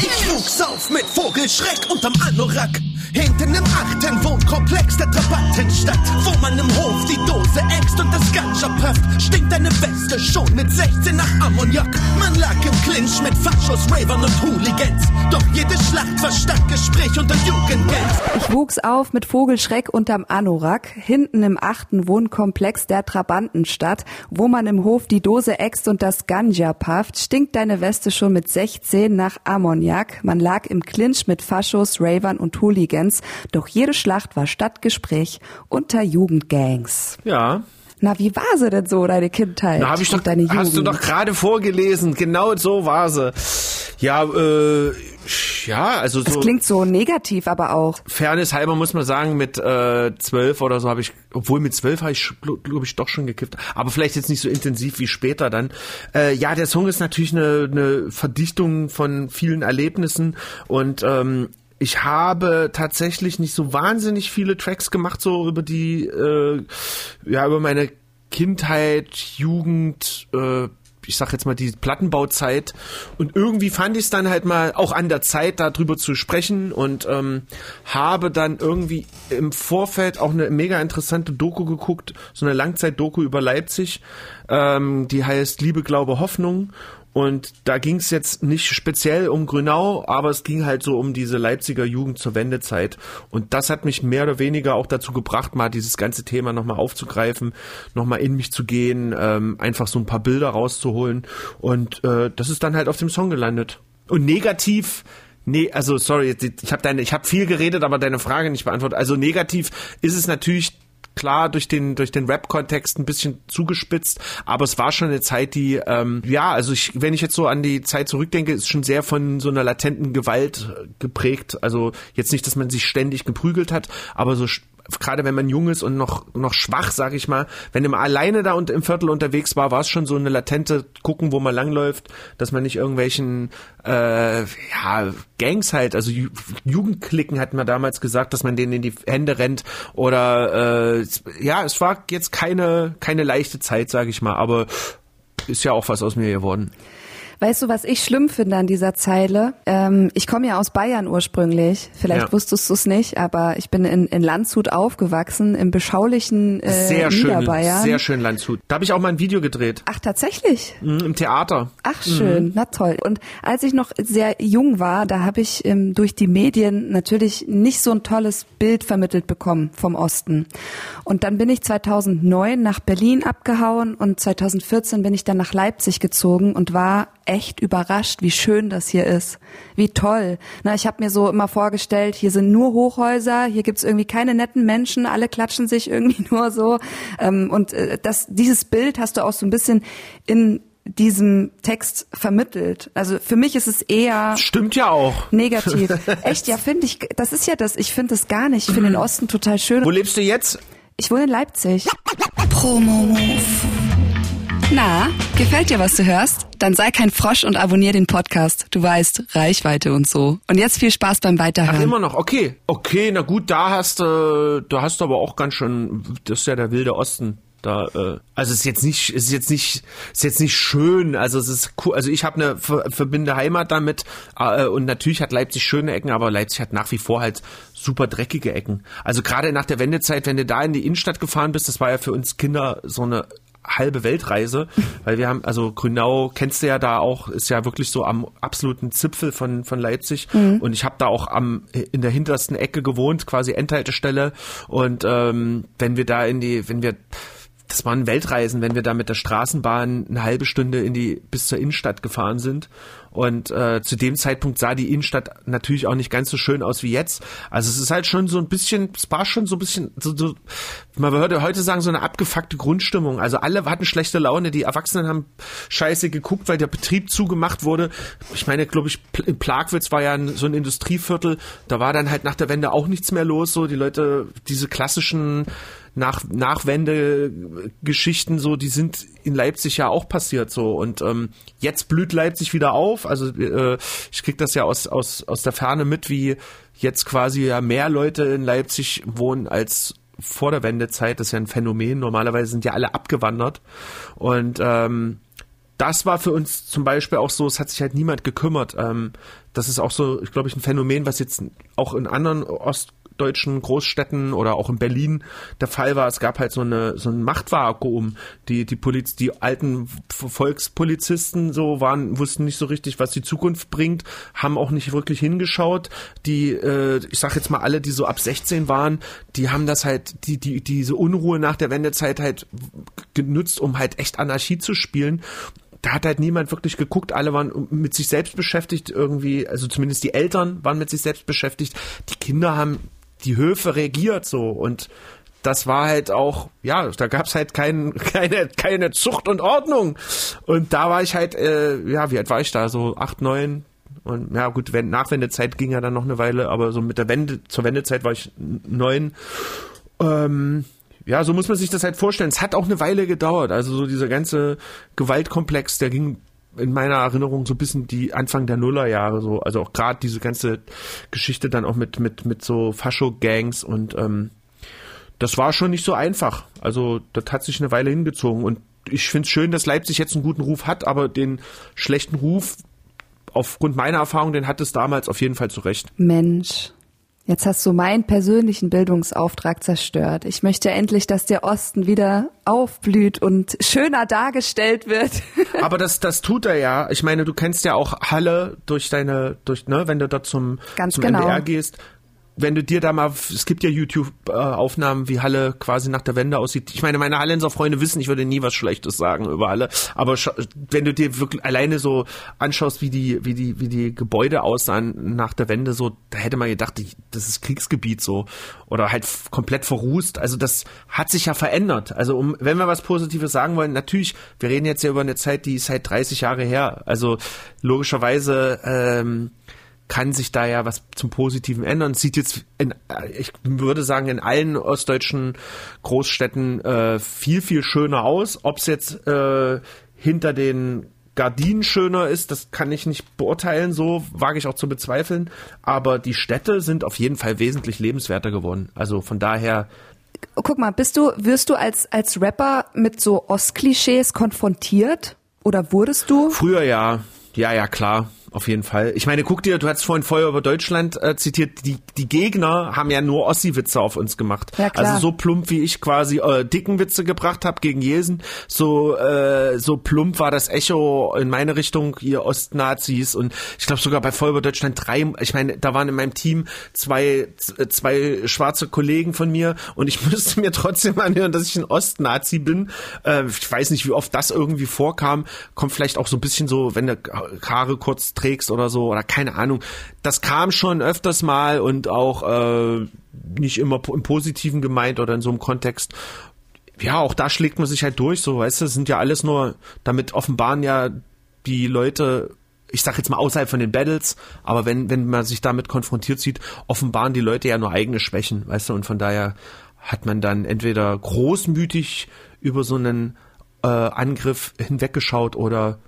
Ich wuchs auf mit Vogelschreck unterm Anorak. Hinten im achten Wohnkomplex der Trabantenstadt, wo man im Hof die Dose äxt und das Ganja pufft, stinkt deine Weste schon mit 16 nach Ammoniak. Man lag im Clinch mit Faschos, Ravern und Hooligans. Doch jede Schlacht war Stadtgespräch unter Jugendgangs. Ich wuchs auf mit Vogelschreck unterm Anorak, hinten im achten Wohnkomplex der Trabantenstadt, wo man im Hof die Dose äxt und das Ganja pufft, stinkt deine Weste schon mit 16 nach Ammoniak. Man lag im Clinch mit Faschos, Ravern und Hooligans, doch jede Schlacht war Stadtgespräch unter Jugendgangs. Ja. Na, wie war sie denn so, deine Kindheit? Da hab ich doch, deine Jugend? hast du doch gerade vorgelesen. Genau so war sie. Ja, äh, ja, also Das so klingt so negativ, aber auch. Fairness halber muss man sagen, mit äh, zwölf oder so habe ich, obwohl mit zwölf habe ich, glaube ich, doch schon gekifft, aber vielleicht jetzt nicht so intensiv wie später dann. Äh, ja, der Song ist natürlich eine, eine Verdichtung von vielen Erlebnissen und ähm, ich habe tatsächlich nicht so wahnsinnig viele Tracks gemacht, so über die, äh, ja, über meine Kindheit, Jugend, äh, ich sag jetzt mal die Plattenbauzeit. Und irgendwie fand ich es dann halt mal auch an der Zeit darüber zu sprechen. Und ähm, habe dann irgendwie im Vorfeld auch eine mega interessante Doku geguckt, so eine Langzeit-Doku über Leipzig, ähm, die heißt Liebe, Glaube, Hoffnung und da ging es jetzt nicht speziell um Grünau, aber es ging halt so um diese Leipziger Jugend zur Wendezeit. Und das hat mich mehr oder weniger auch dazu gebracht, mal dieses ganze Thema nochmal aufzugreifen, nochmal in mich zu gehen, ähm, einfach so ein paar Bilder rauszuholen. Und äh, das ist dann halt auf dem Song gelandet. Und negativ Nee, also sorry, ich habe deine, ich habe viel geredet, aber deine Frage nicht beantwortet. Also negativ ist es natürlich klar durch den durch den Rap-Kontext ein bisschen zugespitzt, aber es war schon eine Zeit, die ähm, ja, also ich, wenn ich jetzt so an die Zeit zurückdenke, ist schon sehr von so einer latenten Gewalt geprägt. Also jetzt nicht, dass man sich ständig geprügelt hat, aber so gerade wenn man jung ist und noch, noch schwach, sag ich mal, wenn man alleine da und im Viertel unterwegs war, war es schon so eine latente gucken, wo man langläuft, dass man nicht irgendwelchen äh, ja, Gangs halt, also Ju Jugendklicken hat man damals gesagt, dass man denen in die Hände rennt oder äh, ja, es war jetzt keine, keine leichte Zeit, sag ich mal, aber ist ja auch was aus mir geworden. Weißt du, was ich schlimm finde an dieser Zeile? Ähm, ich komme ja aus Bayern ursprünglich. Vielleicht Ja. wusstest du es nicht, aber ich bin in, in Landshut aufgewachsen, im beschaulichen äh, Sehr schön, Niederbayern. sehr schön Landshut. Da habe ich auch mal ein Video gedreht. Ach, tatsächlich? Mhm, Im Theater. Ach schön, na toll. Und als ich noch sehr jung war, da habe ich ähm, durch die Medien natürlich nicht so ein tolles Bild vermittelt bekommen vom Osten. Und dann bin ich 2009 nach Berlin abgehauen und 2014 bin ich dann nach Leipzig gezogen und war echt überrascht, wie schön das hier ist. Wie toll. Na, ich habe mir so immer vorgestellt, hier sind nur Hochhäuser, hier gibt's irgendwie keine netten Menschen, alle klatschen sich irgendwie nur so. Ähm, und äh, das, dieses Bild hast du auch so ein bisschen in diesem Text vermittelt. Also für mich ist es eher Stimmt ja auch. negativ. Echt, ja, finde ich, das ist ja das, ich finde es gar nicht. Ich finde den Osten total schön. Wo lebst du jetzt? Ich wohne in Leipzig. Promo-Move. Na, gefällt dir, was du hörst? Dann sei kein Frosch und abonnier den Podcast. Du weißt, Reichweite und so. Und jetzt viel Spaß beim Ach, Weiterhören. immer noch. Okay. Okay, na gut, da hast du, da hast du aber auch ganz schön, das ist ja der wilde Osten. Da, äh, also es ist jetzt nicht, ist jetzt nicht, ist jetzt nicht schön. Also es ist cool. Also ich habe eine ver verbinde Heimat damit äh, und natürlich hat Leipzig schöne Ecken, aber Leipzig hat nach wie vor halt super dreckige Ecken. Also gerade nach der Wendezeit, wenn du da in die Innenstadt gefahren bist, das war ja für uns Kinder so eine halbe Weltreise, weil wir haben, also Grünau kennst du ja da auch, ist ja wirklich so am absoluten Zipfel von, von Leipzig. Und ich habe da auch am in der hintersten Ecke gewohnt, quasi Endhaltestelle. Und ähm, wenn wir da in die, wenn wir das waren Weltreisen, wenn wir da mit der Straßenbahn eine halbe Stunde in die bis zur Innenstadt gefahren sind. Und äh, zu dem Zeitpunkt sah die Innenstadt natürlich auch nicht ganz so schön aus wie jetzt. Also es ist halt schon so ein bisschen, es war schon so ein bisschen, so, so, man würde heute sagen, so eine abgefuckte Grundstimmung. Also alle hatten schlechte Laune, die Erwachsenen haben scheiße geguckt, weil der Betrieb zugemacht wurde. Ich meine, glaube ich, in Plagwitz war ja so ein Industrieviertel, da war dann halt nach der Wende auch nichts mehr los. So die Leute, diese klassischen nach Nachwende-Geschichten so, die sind in Leipzig ja auch passiert so und ähm, jetzt blüht Leipzig wieder auf. Also äh, ich krieg das ja aus aus aus der Ferne mit, wie jetzt quasi ja mehr Leute in Leipzig wohnen als vor der Wendezeit. Das ist ja ein Phänomen. Normalerweise sind ja alle abgewandert und ähm, das war für uns zum Beispiel auch so, es hat sich halt niemand gekümmert. Ähm, das ist auch so, ich glaube ein Phänomen, was jetzt auch in anderen ostdeutschen Großstädten oder auch in Berlin der Fall war. Es gab halt so eine so ein Machtvakuum. Die die Poliz die alten Volkspolizisten so waren wussten nicht so richtig, was die Zukunft bringt, haben auch nicht wirklich hingeschaut. Die äh, ich sag jetzt mal alle, die so ab 16 waren, die haben das halt die die diese Unruhe nach der Wendezeit halt genutzt, um halt echt Anarchie zu spielen da hat halt niemand wirklich geguckt, alle waren mit sich selbst beschäftigt irgendwie, also zumindest die Eltern waren mit sich selbst beschäftigt, die Kinder haben die Höfe regiert so und das war halt auch, ja, da gab's halt kein, keine, keine Zucht und Ordnung. Und da war ich halt, äh, ja, wie alt war ich da? So acht, neun, Und ja gut, wenn, Nachwendezeit ging ja dann noch eine Weile, aber so mit der Wende, zur Wendezeit war ich neun. Ähm, ja, so muss man sich das halt vorstellen. Es hat auch eine Weile gedauert. Also so dieser ganze Gewaltkomplex, der ging in meiner Erinnerung so ein bisschen die Anfang der Nullerjahre so, also auch gerade diese ganze Geschichte dann auch mit mit mit so Fascho-Gangs und ähm, das war schon nicht so einfach. Also das hat sich eine Weile hingezogen und ich finde es schön, dass Leipzig jetzt einen guten Ruf hat, aber den schlechten Ruf aufgrund meiner Erfahrung, den hat es damals auf jeden Fall zu Recht. Mensch. Jetzt hast du meinen persönlichen Bildungsauftrag zerstört. Ich möchte endlich, dass der Osten wieder aufblüht und schöner dargestellt wird. Aber das, das tut er ja. Ich meine, du kennst ja auch Halle durch deine, durch, ne, wenn du dort zum, Ganz zum genau. NDR gehst. Wenn du dir da mal, es gibt ja YouTube-Aufnahmen, wie Halle quasi nach der Wende aussieht. Ich meine, meine Hallenser Freunde wissen, ich würde nie was Schlechtes sagen über Halle. Aber wenn du dir wirklich alleine so anschaust, wie die, wie die, wie die Gebäude aussahen nach der Wende, so, da hätte man gedacht, das ist Kriegsgebiet so. Oder halt komplett verrußt. Also das hat sich ja verändert. Also um, wenn wir was Positives sagen wollen, natürlich, wir reden jetzt ja über eine Zeit, die ist halt 30 Jahre her. Also logischerweise, ähm, kann sich da ja was zum Positiven ändern. Es sieht jetzt, in, äh, ich würde sagen, in allen ostdeutschen Großstädten äh, viel, viel schöner aus. Ob es jetzt äh, hinter den Gardinen schöner ist, das kann ich nicht beurteilen, so wage ich auch zu bezweifeln. Aber die Städte sind auf jeden Fall wesentlich lebenswerter geworden. Also von daher, Guck mal, bist du, wirst du als, als Rapper mit so Ostklischees konfrontiert? Oder wurdest du? früher ja, ja, ja, klar. Auf jeden Fall. Ich meine, guck dir, du hast vorhin Feuer über Deutschland äh, zitiert, die, die Gegner haben ja nur Ossi-Witze auf uns gemacht. Ja. Also so plump, wie ich quasi äh, dicken Witze gebracht habe gegen Jesen, so, äh, so plump war das Echo in meine Richtung, ihr Ostnazis. Und ich glaube sogar bei Feuer über Deutschland drei, ich meine, da waren in meinem Team zwei, zwei schwarze Kollegen von mir und ich musste mir trotzdem anhören, dass ich ein Ostnazi bin. Äh, ich weiß nicht, wie oft das irgendwie vorkam. Kommt vielleicht auch so ein bisschen so, wenn du Haare kurz trägst oder so, oder keine Ahnung. Das kam schon öfters mal und auch äh, nicht immer im Positiven gemeint oder in so einem Kontext. Ja, auch da schlägt man sich halt durch, so, weißt du, sind ja alles nur, damit offenbaren ja die Leute, ich sag jetzt mal außerhalb von den Battles, aber wenn, wenn man sich damit konfrontiert sieht, offenbaren die Leute ja nur eigene Schwächen, weißt du, und von daher hat man dann entweder großmütig über so einen äh, Angriff hinweggeschaut oder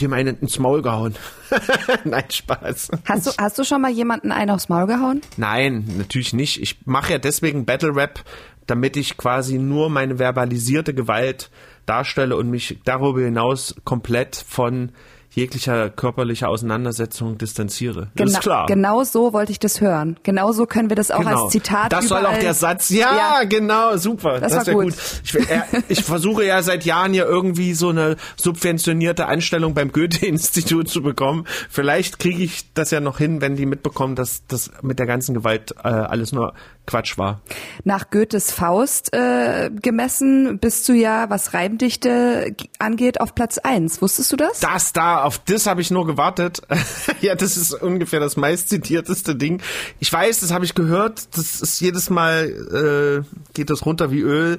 dem einen ins Maul gehauen. Nein, Spaß. Hast du, hast du schon mal jemanden einen aufs Maul gehauen? Nein, natürlich nicht. Ich mache ja deswegen Battle Rap, damit ich quasi nur meine verbalisierte Gewalt darstelle und mich darüber hinaus komplett von jeglicher körperlicher Auseinandersetzung distanziere. Das ist klar. Genau so wollte ich das hören. Genau so können wir das auch Genau. als Zitat Das soll auch der Satz. Ja, Ja. genau, super. Das Das, war wäre gut. gut. Ich, äh, ich versuche ja seit Jahren hier irgendwie so eine subventionierte Anstellung beim Goethe-Institut zu bekommen. Vielleicht kriege ich das ja noch hin, wenn die mitbekommen, dass das mit der ganzen Gewalt äh, alles nur Quatsch war. Nach Goethes Faust äh, gemessen bist du ja, was Reimdichte angeht, auf Platz eins. Wusstest du das? Das da, auf das habe ich nur gewartet. ja, das ist ungefähr das meistzitierteste Ding. Ich weiß, das habe ich gehört. Das ist jedes Mal äh, geht das runter wie Öl.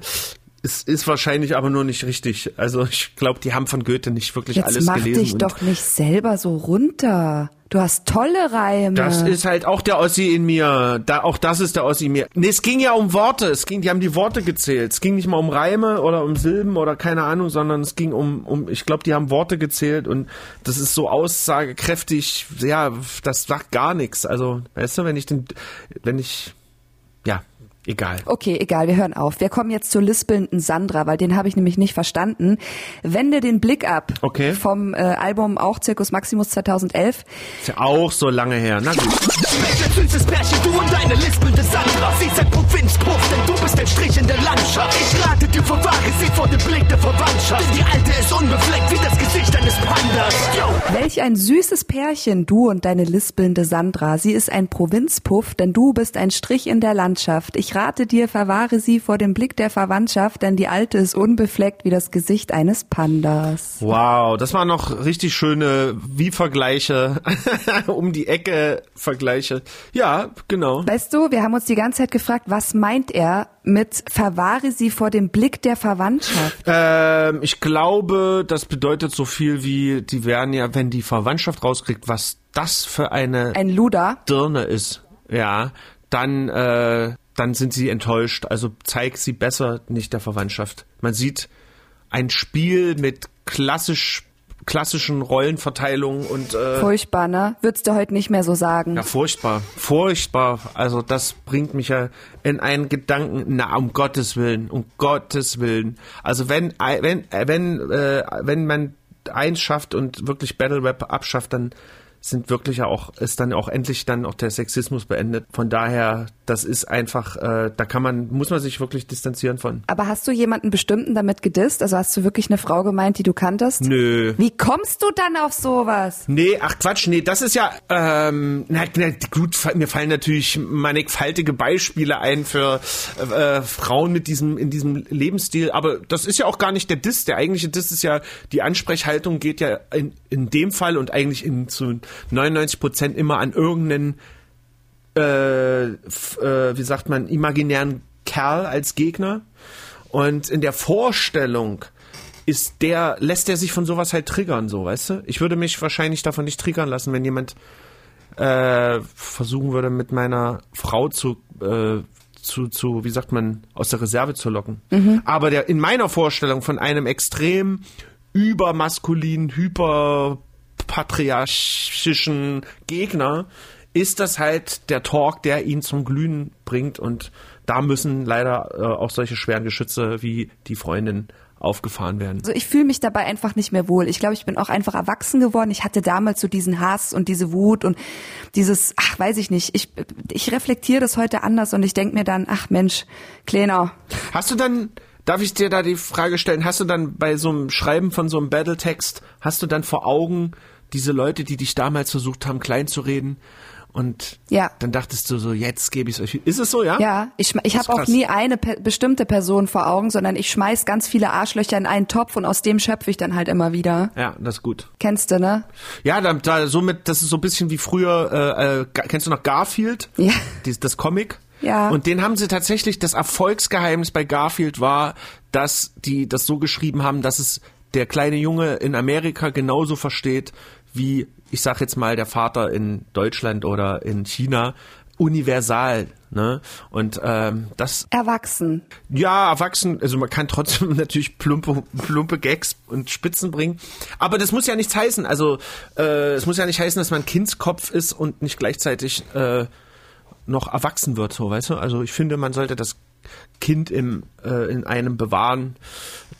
Es ist wahrscheinlich aber nur nicht richtig. Also ich glaube, die haben von Goethe nicht wirklich Jetzt alles mach gelesen. dich und doch nicht selber so runter. Du hast tolle Reime. das ist halt auch der Ossi in mir. Da, auch das ist der Ossi in mir. Nee, es ging ja um Worte. Es ging, die haben die Worte gezählt. Es ging nicht mal um Reime oder um Silben oder keine Ahnung, sondern es ging um, um ich glaube, die haben Worte gezählt und das ist so aussagekräftig. Ja, das sagt gar nichts. Also, weißt du, wenn ich den, wenn ich, ja, egal. Okay, egal, wir hören auf. Wir kommen jetzt zur lispelnden Sandra, weil den habe ich nämlich nicht verstanden. Wende den Blick ab. Okay. Vom äh, Album auch Circus Maximus 2011. Ist ja auch so lange her. Na gut. Süßes Pärchen, du und deine lispelnde Sandra. Sie ist ein Provinzpuff, denn du bist ein Strich in der Landschaft. Ich rate dir, verwahre sie vor dem Blick der Verwandtschaft. Denn die Alte ist unbefleckt wie das Gesicht eines Pandas. Yo. Welch ein süßes Pärchen, du und deine lispelnde Sandra. Sie ist ein Provinzpuff, denn du bist ein Strich in der Landschaft. Ich rate dir, verwahre sie vor dem Blick der Verwandtschaft, denn die Alte ist unbefleckt wie das Gesicht eines Pandas. Wow, das waren noch richtig schöne Wie-Vergleiche, um die Ecke Vergleiche. Ja, genau. Weißt du, wir haben uns die ganze Zeit gefragt, was meint er mit verwahre sie vor dem Blick der Verwandtschaft. Ähm, ich glaube, das bedeutet so viel wie, die werden ja, wenn die Verwandtschaft rauskriegt, was das für eine Ein Luder. Dirne ist, ja, dann, äh, dann sind sie enttäuscht. Also zeigt sie besser nicht der Verwandtschaft. Man sieht ein Spiel mit klassisch klassischen Rollenverteilungen und äh, Furchtbar, ne? Würdest du heute nicht mehr so sagen. ja, furchtbar, furchtbar. Also das bringt mich ja in einen Gedanken, na um Gottes Willen, um Gottes Willen. Also wenn wenn äh, wenn äh, wenn man eins schafft und wirklich Battle Rap abschafft, dann sind wirklich ja auch ist dann auch endlich dann auch der Sexismus beendet. Von daher, das ist einfach, äh, da kann man muss man sich wirklich distanzieren von. Aber hast du jemanden bestimmten damit gedisst? Also hast du wirklich eine Frau gemeint, die du kanntest? Nö. Wie kommst du dann auf sowas? Nee, ach Quatsch, nee, das ist ja, ähm, na, na gut, mir fallen natürlich mannigfaltige Beispiele ein für äh, Frauen mit diesem, in diesem Lebensstil, aber das ist ja auch gar nicht der Diss. Der eigentliche Diss ist ja, die Ansprechhaltung geht ja in, in dem Fall und eigentlich in zu 99 Prozent immer an irgendeinen äh, äh, wie sagt man, imaginären Kerl als Gegner. Und in der Vorstellung ist der, lässt der sich von sowas halt triggern, so, weißt du? Ich würde mich wahrscheinlich davon nicht triggern lassen, wenn jemand äh, versuchen würde, mit meiner Frau zu, äh, zu, zu, wie sagt man, aus der Reserve zu locken. Aber der, in meiner Vorstellung von einem extrem übermaskulinen, hyperpatriarchischen Gegner ist das halt der Talk, der ihn zum Glühen bringt und da müssen leider äh, auch solche schweren Geschütze wie die Freundin aufgefahren werden. Also ich fühle mich dabei einfach nicht mehr wohl. Ich glaube, ich bin auch einfach erwachsen geworden. Ich hatte damals so diesen Hass und diese Wut und dieses, ach, weiß ich nicht. Ich, ich reflektiere das heute anders und ich denke mir dann, ach Mensch, Kleiner, Hast du dann, darf ich dir da die Frage stellen, hast du dann bei so einem Schreiben von so einem Battletext, hast du dann vor Augen diese Leute, die dich damals versucht haben, klein zu reden? Und Ja. dann dachtest du so, jetzt gebe ich es euch. Ist es so, ja? Ja, ich, ich habe auch nie eine pe bestimmte Person vor Augen, sondern ich schmeiß ganz viele Arschlöcher in einen Topf und aus dem schöpfe ich dann halt immer wieder. Ja, das ist gut. Kennst du, ne? Ja, da, da somit, das ist so ein bisschen wie früher, äh, äh, kennst du noch Garfield? Ja. Dies, das Comic? Ja. Und den haben sie tatsächlich, das Erfolgsgeheimnis bei Garfield war, dass die das so geschrieben haben, dass es der kleine Junge in Amerika genauso versteht, wie, ich sag jetzt mal, der Vater in Deutschland oder in China. Universal, ne? Und ähm, das Erwachsen. ja, erwachsen, also man kann trotzdem natürlich plumpe, plumpe Gags und Spitzen bringen. Aber das muss ja nichts heißen. Also äh, es muss ja nicht heißen, dass man Kindskopf ist und nicht gleichzeitig äh, noch erwachsen wird, so weißt du? Also ich finde, man sollte das Kind im, äh, in einem bewahren.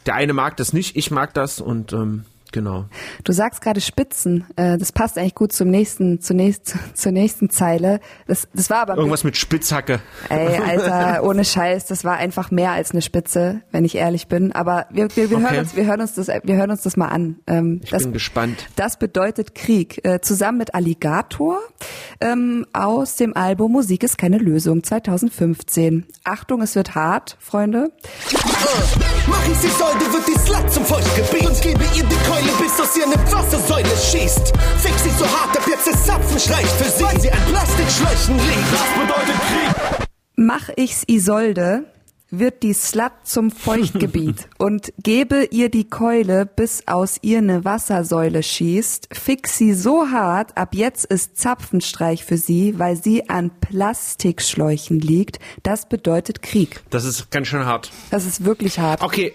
Der eine mag das nicht, ich mag das und ähm, genau. Du sagst gerade Spitzen. Äh, das passt eigentlich gut zum nächsten, zur, nächsten, zur nächsten Zeile. Das, das war aber Irgendwas mit Spitzhacke. Ey, Alter, ohne Scheiß, das war einfach mehr als eine Spitze, wenn ich ehrlich bin. Aber wir, wir, wir, Okay. hören, uns, wir, hören, uns das, wir hören uns das mal an. Ähm, Ich das, bin gespannt. Das bedeutet Krieg. Äh, zusammen mit Alligator ähm, aus dem Album Musik ist keine Lösung 2015. Achtung, es wird hart, Freunde. Mach ich sie Säule, wird die Slut zum Feuchtgebiet Und gebe ihr die Keule, bis aus ihr eine Wassersäule schießt Fix sie so hart, ab jetzt ist Zapfenstreich für sie Weil sie an Plastikschläuchen liegt Das bedeutet Krieg Mach ich's Isolde, wird die Slut zum Feuchtgebiet und gebe ihr die Keule, bis aus ihr ne Wassersäule schießt. Fix sie so hart, ab jetzt ist Zapfenstreich für sie, weil sie an Plastikschläuchen liegt. Das bedeutet Krieg. Das ist ganz schön hart. Das ist wirklich hart. Okay.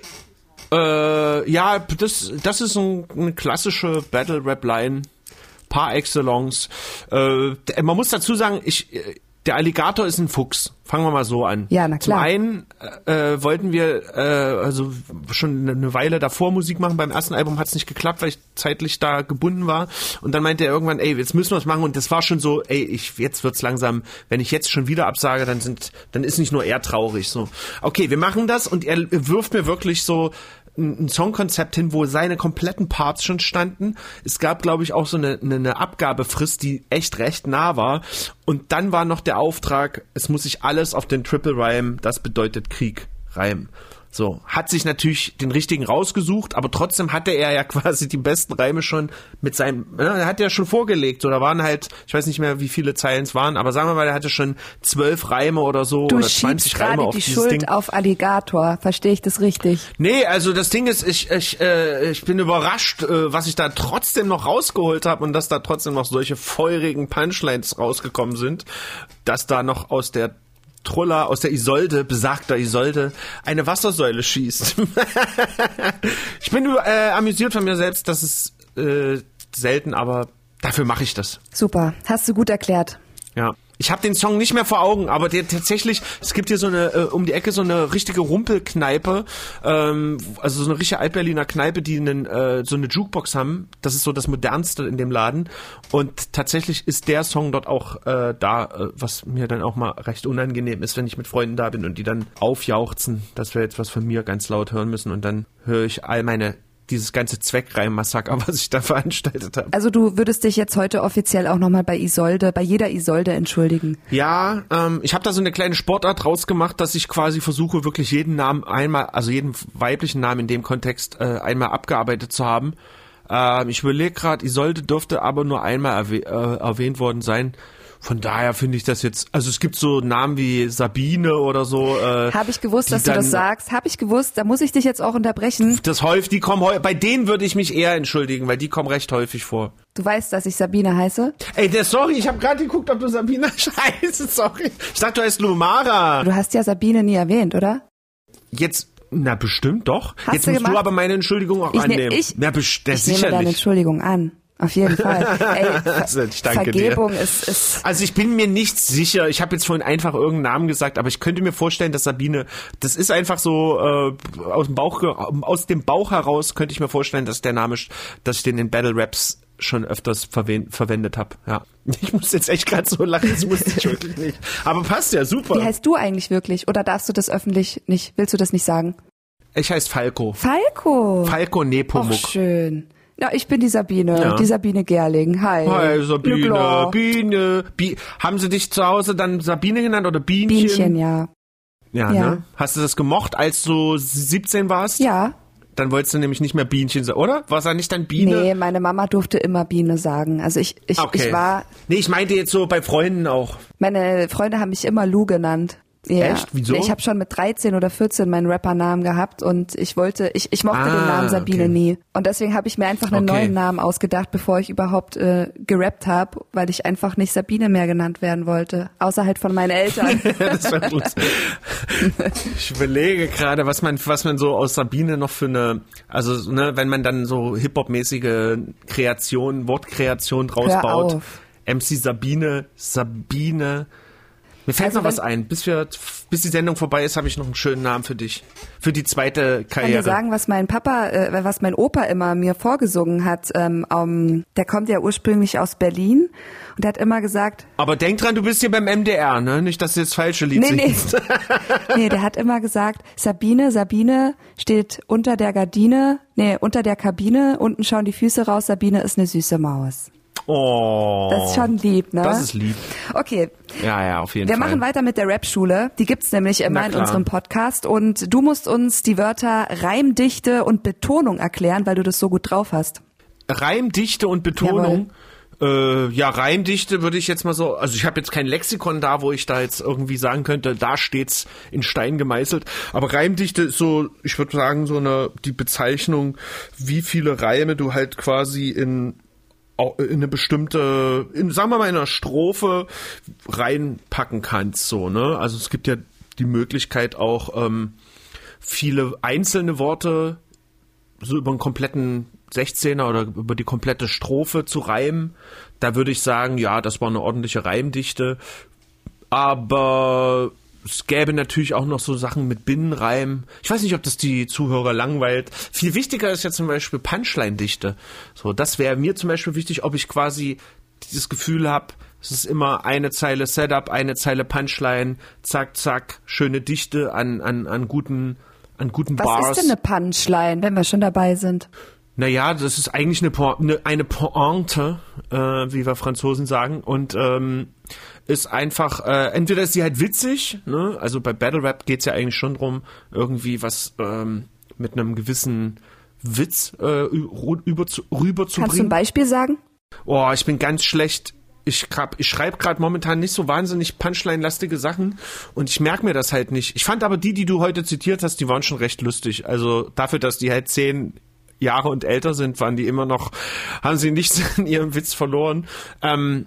Äh, ja, das, das ist ein, eine klassische Battle-Rap-Line par excellence. Äh, man muss dazu sagen, ich, äh, der Alligator ist ein Fuchs. Fangen wir mal so an. Ja, na klar. Zum einen äh, wollten wir äh, also schon eine Weile davor Musik machen. Beim ersten Album hat es nicht geklappt, weil ich zeitlich da gebunden war. Und dann meinte er irgendwann, ey, jetzt müssen wir es machen. Und das war schon so, ey, ich, jetzt wird's langsam, wenn ich jetzt schon wieder absage, dann sind, dann ist nicht nur er traurig. So, okay, wir machen das. Und er wirft mir wirklich so ein Songkonzept hin, wo seine kompletten Parts schon standen. Es gab, glaube ich, auch so eine, eine, eine Abgabefrist, die echt recht nah war. Und dann war noch der Auftrag, es muss sich alles auf den Triple Rhyme, das bedeutet Krieg, Reim. So, hat sich natürlich den richtigen rausgesucht, aber trotzdem hatte er ja quasi die besten Reime schon mit seinem, ne, er hat ja schon vorgelegt, so, da waren halt, ich weiß nicht mehr, wie viele Zeilen es waren, aber sagen wir mal, er hatte schon zwölf Reime oder so Du oder schiebst 20 Reime auf die dieses Schuld Ding. auf Alligator. Verstehe ich das richtig? Nee, also das Ding ist, ich, ich, äh, ich bin überrascht, äh, was ich da trotzdem noch rausgeholt habe und dass da trotzdem noch solche feurigen Punchlines rausgekommen sind, dass da noch aus der Trulla, aus der Isolde, besagter Isolde, eine Wassersäule schießt. ich bin äh, amüsiert von mir selbst, das ist äh, selten, aber dafür mache ich das. Super. Hast du gut erklärt. Ja. Ich habe den Song nicht mehr vor Augen, aber der tatsächlich, es gibt hier so eine, äh, um die Ecke so eine richtige Rumpelkneipe, ähm, also so eine richtige Altberliner Kneipe, die einen, äh, so eine Jukebox haben. Das ist so das modernste in dem Laden. Und tatsächlich ist der Song dort auch äh, da, äh, was mir dann auch mal recht unangenehm ist, wenn ich mit Freunden da bin und die dann aufjauchzen, dass wir jetzt was von mir ganz laut hören müssen und dann höre ich all meine dieses ganze Zweckreim-Massaker, was ich da veranstaltet habe. Also du würdest dich jetzt heute offiziell auch nochmal bei Isolde, bei jeder Isolde entschuldigen. Ja, ähm, ich habe da so eine kleine Sportart rausgemacht, dass ich quasi versuche, wirklich jeden Namen einmal, also jeden weiblichen Namen in dem Kontext äh, einmal abgearbeitet zu haben. Ähm, ich überlege gerade, Isolde dürfte aber nur einmal erwäh äh, erwähnt worden sein. Von daher finde ich das jetzt, also es gibt so Namen wie Sabine oder so. Äh, Habe ich gewusst, dass du das sagst. Habe ich gewusst. Da muss ich dich jetzt auch unterbrechen. Das häufig, die kommen bei denen würde ich mich eher entschuldigen, weil die kommen recht häufig vor. Du weißt, dass ich Sabine heiße. Ey, der, sorry, ich habe gerade geguckt, ob du Sabine scheiße, sorry. Ich dachte, du heißt Lumara. Du hast ja Sabine nie erwähnt, oder? Jetzt, na bestimmt doch. Hast Jetzt du musst gemacht? du aber meine Entschuldigung auch Ich, ne, annehmen. ich, na, ich nehme deine sicherlich. Entschuldigung an. Auf jeden Fall. Ey, Ver Also, ich danke dir. Vergebung ist, ist Also ich bin mir nicht sicher. Ich habe jetzt vorhin einfach irgendeinen Namen gesagt, aber ich könnte mir vorstellen, dass Sabine, das ist einfach so äh, aus dem Bauch, aus dem Bauch heraus könnte ich mir vorstellen, dass der Name, dass ich den in Battle Raps schon öfters verwen verwendet habe. Ja, ich muss jetzt echt gerade so lachen, das musste ich wirklich nicht. Aber passt ja super. Wie heißt du eigentlich wirklich? Oder darfst du das öffentlich nicht? Willst du das nicht sagen? ich heiße Falco. Falco. Falco Och, Nepomuk. schön. Ja, ich bin die Sabine, Ja. die Sabine Gerling. Hi. Hi Sabine, Glückler. Biene, Bi haben sie dich zu Hause dann Sabine genannt oder Bienchen? Bienchen, ja. Ja, Ja. ne? Hast du das gemocht, als du 17 warst? Ja. Dann wolltest du nämlich nicht mehr Bienchen sagen, oder? War es ja nicht dann Biene? Nee, meine Mama durfte immer Biene sagen. Also ich, ich, Okay. ich war, Nee, ich meinte jetzt so bei Freunden auch. meine Freunde haben mich immer Lou genannt. Ja. Echt? Wieso? Ich habe schon mit 13 oder 14 meinen Rappernamen gehabt und ich wollte, ich, ich mochte Ah, den Namen Sabine okay. nie. Und deswegen habe ich mir einfach einen Okay. neuen Namen ausgedacht, bevor ich überhaupt äh, gerappt habe, weil ich einfach nicht Sabine mehr genannt werden wollte. Außer halt von meinen Eltern. das war gut. Ich überlege gerade, was man, was man so aus Sabine noch für eine, also ne, wenn man dann so Hip-Hop-mäßige Kreation, Wortkreation draus Hör baut. auf. MC Sabine, Sabine. Mir fällt Also noch was ein. Bis wir, bis die Sendung vorbei ist, habe ich noch einen schönen Namen für dich. Für die zweite Ich kann Karriere. dir sagen, was mein Papa, äh, was mein Opa immer mir vorgesungen hat. Ähm, um, der kommt ja ursprünglich aus Berlin und der hat immer gesagt, Aber denk dran, du bist hier beim MDR, ne? Nicht, dass du jetzt falsche Lied nee, nee, singst. nee, der hat immer gesagt, Sabine, Sabine steht unter der Gardine, nee, unter der Kabine, unten schauen die Füße raus, Sabine ist eine süße Maus. Oh. Das ist schon lieb, ne? Das ist lieb. Okay, Ja, ja, auf jeden wir Fall. machen weiter mit der Rap-Schule. Die gibt's nämlich immer in unserem Podcast und du musst uns die Wörter Reimdichte und Betonung erklären, weil du das so gut drauf hast. Reimdichte und Betonung. Äh, ja, Reimdichte würde ich jetzt mal so, also ich habe jetzt kein Lexikon da, wo ich da jetzt irgendwie sagen könnte, da steht's in Stein gemeißelt. Aber Reimdichte ist so, ich würde sagen, so eine die Bezeichnung, wie viele Reime du halt quasi in in eine bestimmte, in, sagen wir mal in einer Strophe reinpacken kannst, so, ne? Also es gibt ja die Möglichkeit auch ähm, viele einzelne Worte so über einen kompletten 16er oder über die komplette Strophe zu reimen. Da würde ich sagen, ja, das war eine ordentliche Reimdichte. Aber es gäbe natürlich auch noch so Sachen mit Binnenreim. Ich weiß nicht, ob das die Zuhörer langweilt. Viel wichtiger ist ja zum Beispiel Punchline-Dichte. So, das wäre mir zum Beispiel wichtig, ob ich quasi dieses Gefühl habe, es ist immer eine Zeile Setup, eine Zeile Punchline, zack, zack, schöne Dichte an, an, an guten, an guten Was Bars. ist denn eine Punchline, wenn wir schon dabei sind? Naja, das ist eigentlich eine, Po- eine, eine Pointe, äh, wie wir Franzosen sagen. Und ähm, ist einfach, äh, entweder ist sie halt witzig, ne? also bei Battle Rap geht's ja eigentlich schon drum, irgendwie was ähm, mit einem gewissen Witz äh, rüber zu, rüber zu Kannst du ein. Beispiel sagen? Oh, ich bin ganz schlecht. Ich, grad- ich schreibe gerade momentan nicht so wahnsinnig Punchline-lastige Sachen und ich merke mir das halt nicht. Ich fand aber die, die du heute zitiert hast, die waren schon recht lustig. Also dafür, dass die halt zehn Jahre und älter sind, waren die immer noch, haben sie nichts in ihrem Witz verloren. Ähm,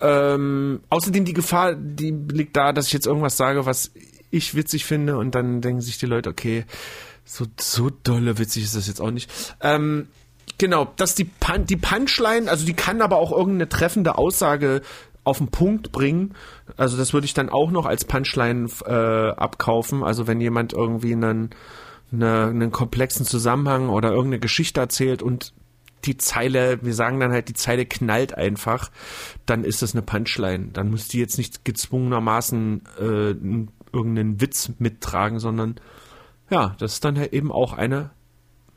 ähm, außerdem die Gefahr, die liegt da, dass ich jetzt irgendwas sage, was ich witzig finde und dann denken sich die Leute, okay, so, so dolle witzig ist das jetzt auch nicht. Ähm, genau, dass die, Pun die Punchline, also die kann aber auch irgendeine treffende Aussage auf den Punkt bringen. Also das würde ich dann auch noch als Punchline äh, abkaufen. Also wenn jemand irgendwie einen, eine, einen komplexen Zusammenhang oder irgendeine Geschichte erzählt und die Zeile, wir sagen dann halt, die Zeile knallt einfach, dann ist das eine Punchline. Dann muss die jetzt nicht gezwungenermaßen äh, irgendeinen Witz mittragen, sondern ja, das ist dann halt eben auch eine,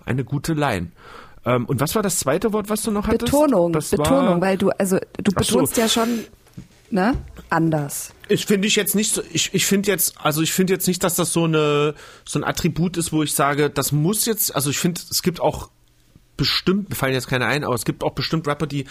eine gute Line. Ähm, und was war das zweite Wort, was du noch hattest? Betonung, das Betonung, war, weil du, also du Ach so. betonst ja schon, ne, anders. Ich finde ich jetzt nicht so, ich, ich finde jetzt, also ich finde jetzt nicht, dass das so eine, so ein Attribut ist, wo ich sage, das muss jetzt, also ich finde, es gibt auch bestimmt, mir fallen jetzt keine ein, aber es gibt auch bestimmt Rapper, die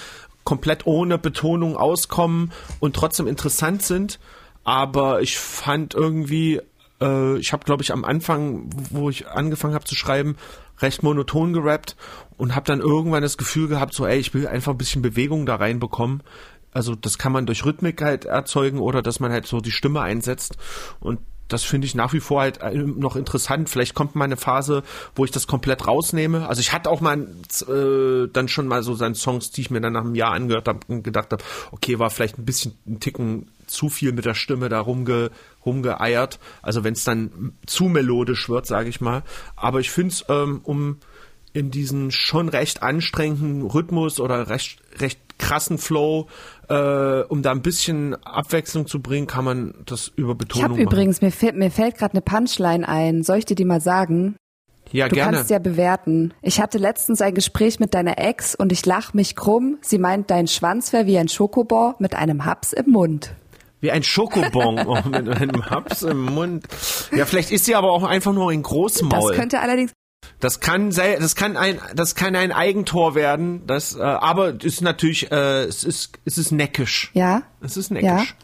komplett ohne Betonung auskommen und trotzdem interessant sind. Aber ich fand irgendwie, äh, ich habe, glaube ich, am Anfang, wo ich angefangen habe zu schreiben, recht monoton gerappt und habe dann irgendwann das Gefühl gehabt, so, ey, ich will einfach ein bisschen Bewegung da reinbekommen. Also das kann man durch Rhythmik halt erzeugen oder dass man halt so die Stimme einsetzt und das finde ich nach wie vor halt äh, noch interessant. Vielleicht kommt mal eine Phase, wo ich das komplett rausnehme. Also ich hatte auch mal äh, dann schon mal so seine Songs, die ich mir dann nach einem Jahr angehört habe und gedacht habe, okay, war vielleicht ein bisschen ein Ticken zu viel mit der Stimme da rumge, rumgeeiert. Also wenn es dann zu melodisch wird, sage ich mal. Aber ich finde es, ähm, um in diesen schon recht anstrengenden Rhythmus oder recht, recht krassen Flow, äh, um da ein bisschen Abwechslung zu bringen, kann man das über Ich Betonung habe machen. übrigens, mir fällt, mir fällt gerade eine Punchline ein. Soll ich dir die mal sagen? Ja, Du gerne. kannst ja bewerten. Ich hatte letztens ein Gespräch mit deiner Ex und ich lach mich krumm. Sie meint, dein Schwanz wäre wie ein Schokobon mit einem Haps im Mund. Wie ein Schokobon mit einem Haps im Mund. Ja, vielleicht ist sie aber auch einfach nur ein Das Großmaul. könnte allerdings Das kann das kann ein, das kann ein Eigentor werden. Das, äh, aber es ist natürlich, äh, es ist, es ist neckisch. Ja? Es ist neckisch. Ja.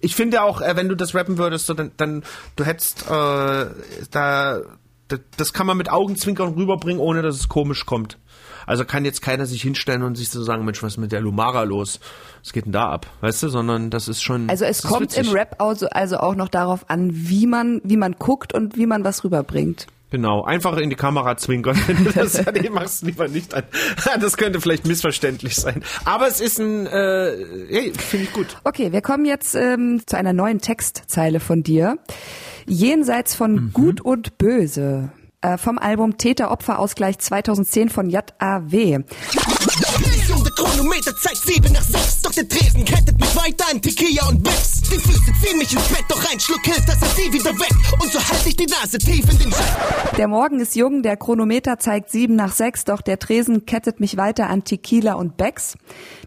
Ich finde auch, äh, wenn du das rappen würdest, so, dann, dann du hättest äh, da, da, das kann man mit Augenzwinkern rüberbringen, ohne dass es komisch kommt. Also kann jetzt keiner sich hinstellen und sich so sagen, Mensch, was ist mit der Lumara los? Was geht denn da ab? Weißt du, sondern das ist schon. Also es kommt witzig. im Rap also, also auch noch darauf an, wie man, wie man guckt und wie man was rüberbringt. Genau, einfach in die Kamera zwinkern. Du das nee, machst lieber nicht an. Das könnte vielleicht missverständlich sein. Aber es ist ein, äh, hey, finde ich gut. Okay, wir kommen jetzt ähm, zu einer neuen Textzeile von dir. Jenseits von Gut und Böse. Äh, vom Album Täter-Opfer-Ausgleich 2010 von JAW. Mission, der Chronometer zeigt 7 nach 6. Doch der Tresen kettet mich weiter an Tequila und Bips. Die Füße ziehen mich ins Bett, doch ein Schluck hilft, dass er sie wieder weg. Und so halte ich die Nase tief in den Jet. Der Morgen ist jung, der Chronometer zeigt sieben nach sechs, doch der Tresen kettet mich weiter an Tequila und Becks.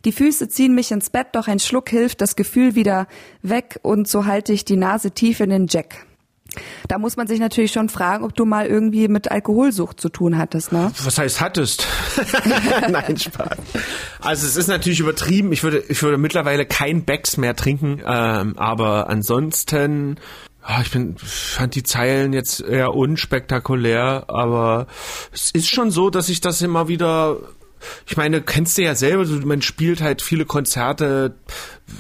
Die Füße ziehen mich ins Bett, doch ein Schluck hilft, das Gefühl wieder weg und so halte ich die Nase tief in den Jack. Da muss man sich natürlich schon fragen, ob du mal irgendwie mit Alkoholsucht zu tun hattest, ne? Was heißt hattest? Nein, Spaß. Also es ist natürlich übertrieben. Ich würde, ich würde mittlerweile kein Becks mehr trinken, ähm, aber ansonsten, ja, ich bin, fand die Zeilen jetzt eher unspektakulär, aber es ist schon so, dass ich das immer wieder ich meine, kennst du ja selber, man spielt halt viele Konzerte.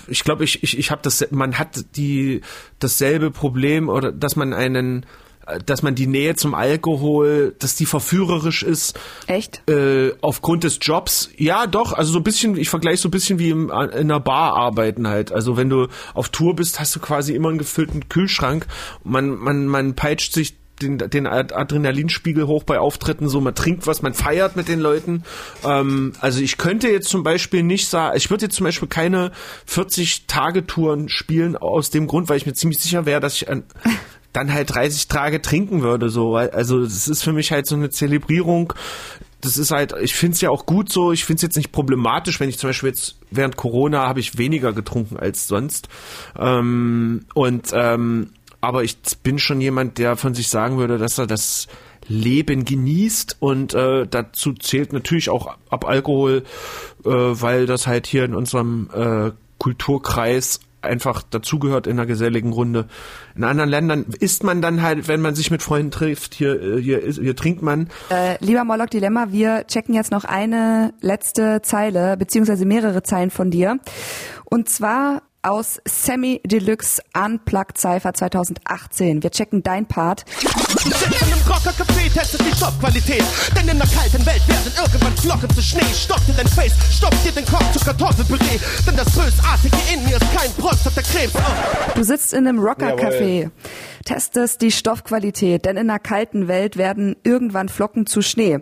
Ich glaube, ich, ich, ich habe das, man hat die dasselbe Problem oder dass man einen, äh, dass man die Nähe zum Alkohol, dass die verführerisch ist. Echt? Äh, aufgrund des Jobs, ja doch, also so ein bisschen, ich vergleiche so ein bisschen wie im, in einer Bar arbeiten halt. Also wenn du auf Tour bist, hast du quasi immer einen gefüllten Kühlschrank. Man, man, man peitscht sich den, den Ad- Adrenalinspiegel hoch bei Auftritten, so man trinkt was, man feiert mit den Leuten. Ähm, also ich könnte jetzt zum Beispiel nicht sagen, ich würde jetzt zum Beispiel keine 40-Tage-Touren spielen, aus dem Grund, weil ich mir ziemlich sicher wäre, dass ich an, dann halt 30 Tage trinken würde. So, also es ist für mich halt so eine Zelebrierung das ist halt, ich finde es ja auch gut so, ich finde es jetzt nicht problematisch, wenn ich zum Beispiel jetzt während Corona habe ich weniger getrunken als sonst. Ähm, und ähm, aber ich bin schon jemand, der von sich sagen würde, dass er das Leben genießt und äh, dazu zählt natürlich auch ab Alkohol, äh, weil das halt hier in unserem äh, Kulturkreis einfach dazugehört in einer geselligen Runde. In anderen Ländern isst man dann halt, wenn man sich mit Freunden trifft, hier, äh, hier, hier trinkt man. Äh, lieber Morlock Dilemma, wir checken jetzt noch eine letzte Zeile, beziehungsweise mehrere Zeilen von dir. Und zwar aus Semi Deluxe Unplugged Cypher 2018. Wir checken dein Part. In einem Rocker Café testet die Stoffqualität. Denn in einer kalten Welt werden irgendwann Flocken zu Schnee. Stopp dir dein Face, stopp dir den Kopf zu Kartoffelpüree. Denn das Bösartige in mir ist kein Prostatakrebs. Oh. Du sitzt in einem Rocker Café, testest die Stoffqualität, denn in einer kalten Welt werden irgendwann Flocken zu Schnee.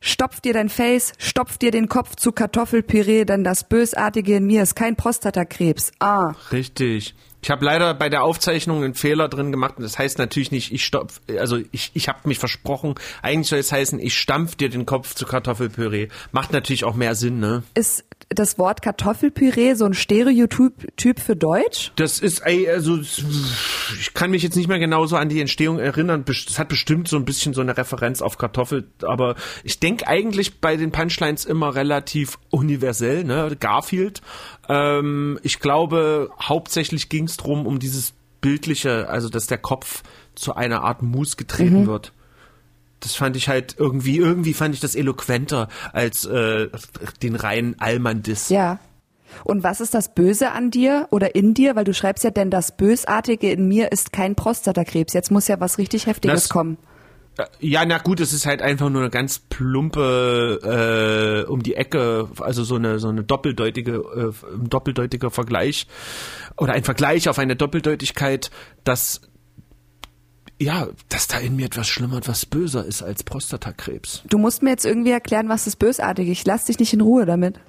Stopf dir dein Face, stopf dir den Kopf zu Kartoffelpüree, denn das Bösartige in mir ist kein Prostatakrebs. Ah. Richtig. Ich habe leider bei der Aufzeichnung einen Fehler drin gemacht und das heißt natürlich nicht, ich stopf, also ich, ich habe mich versprochen. Eigentlich soll es heißen, ich stampf dir den Kopf zu Kartoffelpüree. Macht natürlich auch mehr Sinn, ne? Ist das Wort Kartoffelpüree so ein Stereotyp Typ für Deutsch? Das ist, also ich kann mich jetzt nicht mehr genauso an die Entstehung erinnern. Es hat bestimmt so ein bisschen so eine Referenz auf Kartoffel, aber ich denke eigentlich bei den Punchlines immer relativ universell, ne? Garfield. Ähm, ich glaube, hauptsächlich ging es drum um dieses bildliche, also dass der Kopf zu einer Art Mus getreten wird. Das fand ich halt irgendwie, irgendwie fand ich das eloquenter als äh, den reinen Allmann-Diss. Ja. Und was ist das Böse an dir oder in dir? Weil du schreibst ja, denn das Bösartige in mir ist kein Prostatakrebs. Jetzt muss ja was richtig Heftiges Das- kommen. Ja, na gut, es ist halt einfach nur eine ganz plumpe äh, um die Ecke, also so eine so eine doppeldeutige äh, ein doppeldeutiger Vergleich oder ein Vergleich auf eine Doppeldeutigkeit, dass ja, dass da in mir etwas schlimmer, etwas böser ist als Prostatakrebs. Du musst mir jetzt irgendwie erklären, was das Bösartige ist. Ich lass dich nicht in Ruhe damit.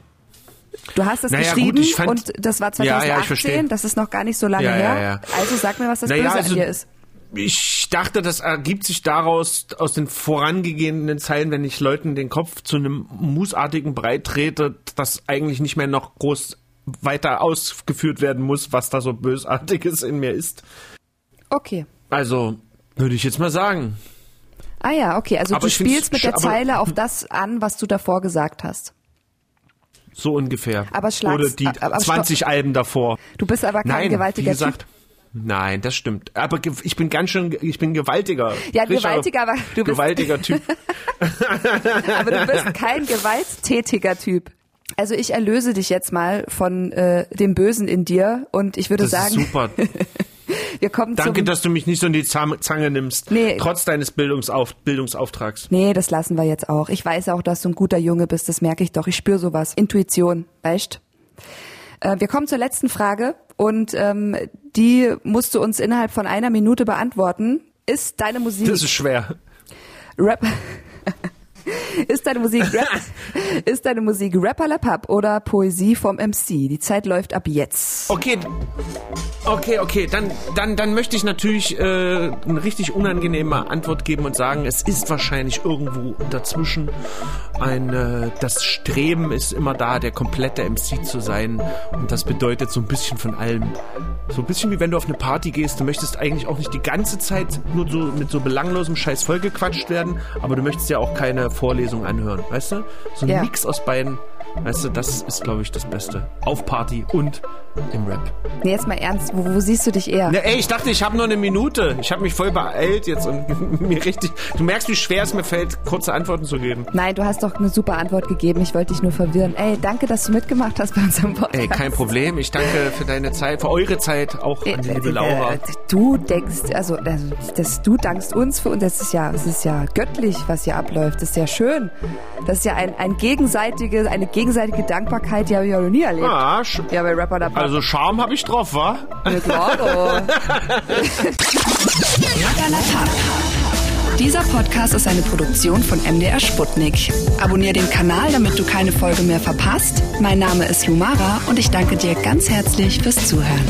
Du hast es Naja, geschrieben gut, fand- und das war Ja, ja, ich 2018, verstehe. das ist noch gar nicht so lange Ja, ja, her. ja. Also sag mir, was das Naja, Böse also- an dir ist. Ich dachte, das ergibt sich daraus aus den vorangehenden Zeilen, wenn ich Leuten den Kopf zu einem musartigen Brei trete, dass eigentlich nicht mehr noch groß weiter ausgeführt werden muss, was da so bösartiges in mir ist. Okay. Also würde ich jetzt mal sagen. Ah ja, okay. Also Aber du spielst mit der Zeile auf das an, was du davor gesagt hast. So ungefähr. Aber schlag's- Oder die aber- aber 20 Alben davor. Du bist aber kein Nein, gewaltiger wie gesagt, Nein, das stimmt. Aber ich bin ganz schön, ich bin gewaltiger. Ja, Richard, gewaltiger, aber du bist, gewaltiger Typ. aber du bist kein gewalttätiger Typ. Also ich erlöse dich jetzt mal von äh, dem Bösen in dir und ich würde Das ist sagen, super. wir kommen Danke, dass du mich nicht so in die Zange nimmst. Nee. Trotz deines Bildungsauf Bildungsauftrags. Nee, das lassen wir jetzt auch. Ich weiß auch, dass du ein guter Junge bist, das merke ich doch. Ich spüre sowas. Intuition, weißt? Äh, wir kommen zur letzten Frage und ähm, die musst du uns innerhalb von einer Minute beantworten. Ist deine Musik Das ist schwer. Rap Ist deine Musik Rap ist deine Musik Rapperlapap oder Poesie vom MC? Die Zeit läuft ab jetzt. Okay, okay, okay. Dann, dann, dann möchte ich natürlich äh, eine richtig unangenehme Antwort geben und sagen, es ist wahrscheinlich irgendwo dazwischen. Ein, äh, das Streben ist immer da, der komplette MC zu sein. Und das bedeutet so ein bisschen von allem. So ein bisschen wie wenn du auf eine Party gehst. Du möchtest eigentlich auch nicht die ganze Zeit nur so mit so belanglosem Scheiß vollgequatscht werden, aber du möchtest ja auch keine Vorlesung anhören, weißt du? So ein Ja. Mix aus beiden. Weißt du, das ist, glaube ich, das Beste. Auf Party und im Rap. Nee, jetzt mal ernst, wo, wo siehst du dich eher? Na, ey, ich dachte, ich habe nur eine Minute. Ich habe mich voll beeilt jetzt und mir richtig. Du merkst, wie schwer es mir fällt, kurze Antworten zu geben. Nein, du hast doch eine super Antwort gegeben. Ich wollte dich nur verwirren. Ey, danke, dass du mitgemacht hast bei unserem Podcast. Ey, kein Problem. Ich danke für deine Zeit, für eure Zeit, auch an die liebe Laura. Äh, Du denkst, also, also das, du dankst uns für uns. Das ist ja, das ist ja göttlich, was hier abläuft. Das ist ja schön. Das ist ja ein, ein gegenseitige, eine gegenseitige Dankbarkeit, die habe ich auch noch nie erlebt. Ah, Ja, bei Rapper da also Charme habe ich drauf, wa? Claro. Dieser Podcast ist eine Produktion von MDR Sputnik. Abonnier den Kanal, damit du keine Folge mehr verpasst. Mein Name ist Lumara und ich danke dir ganz herzlich fürs Zuhören.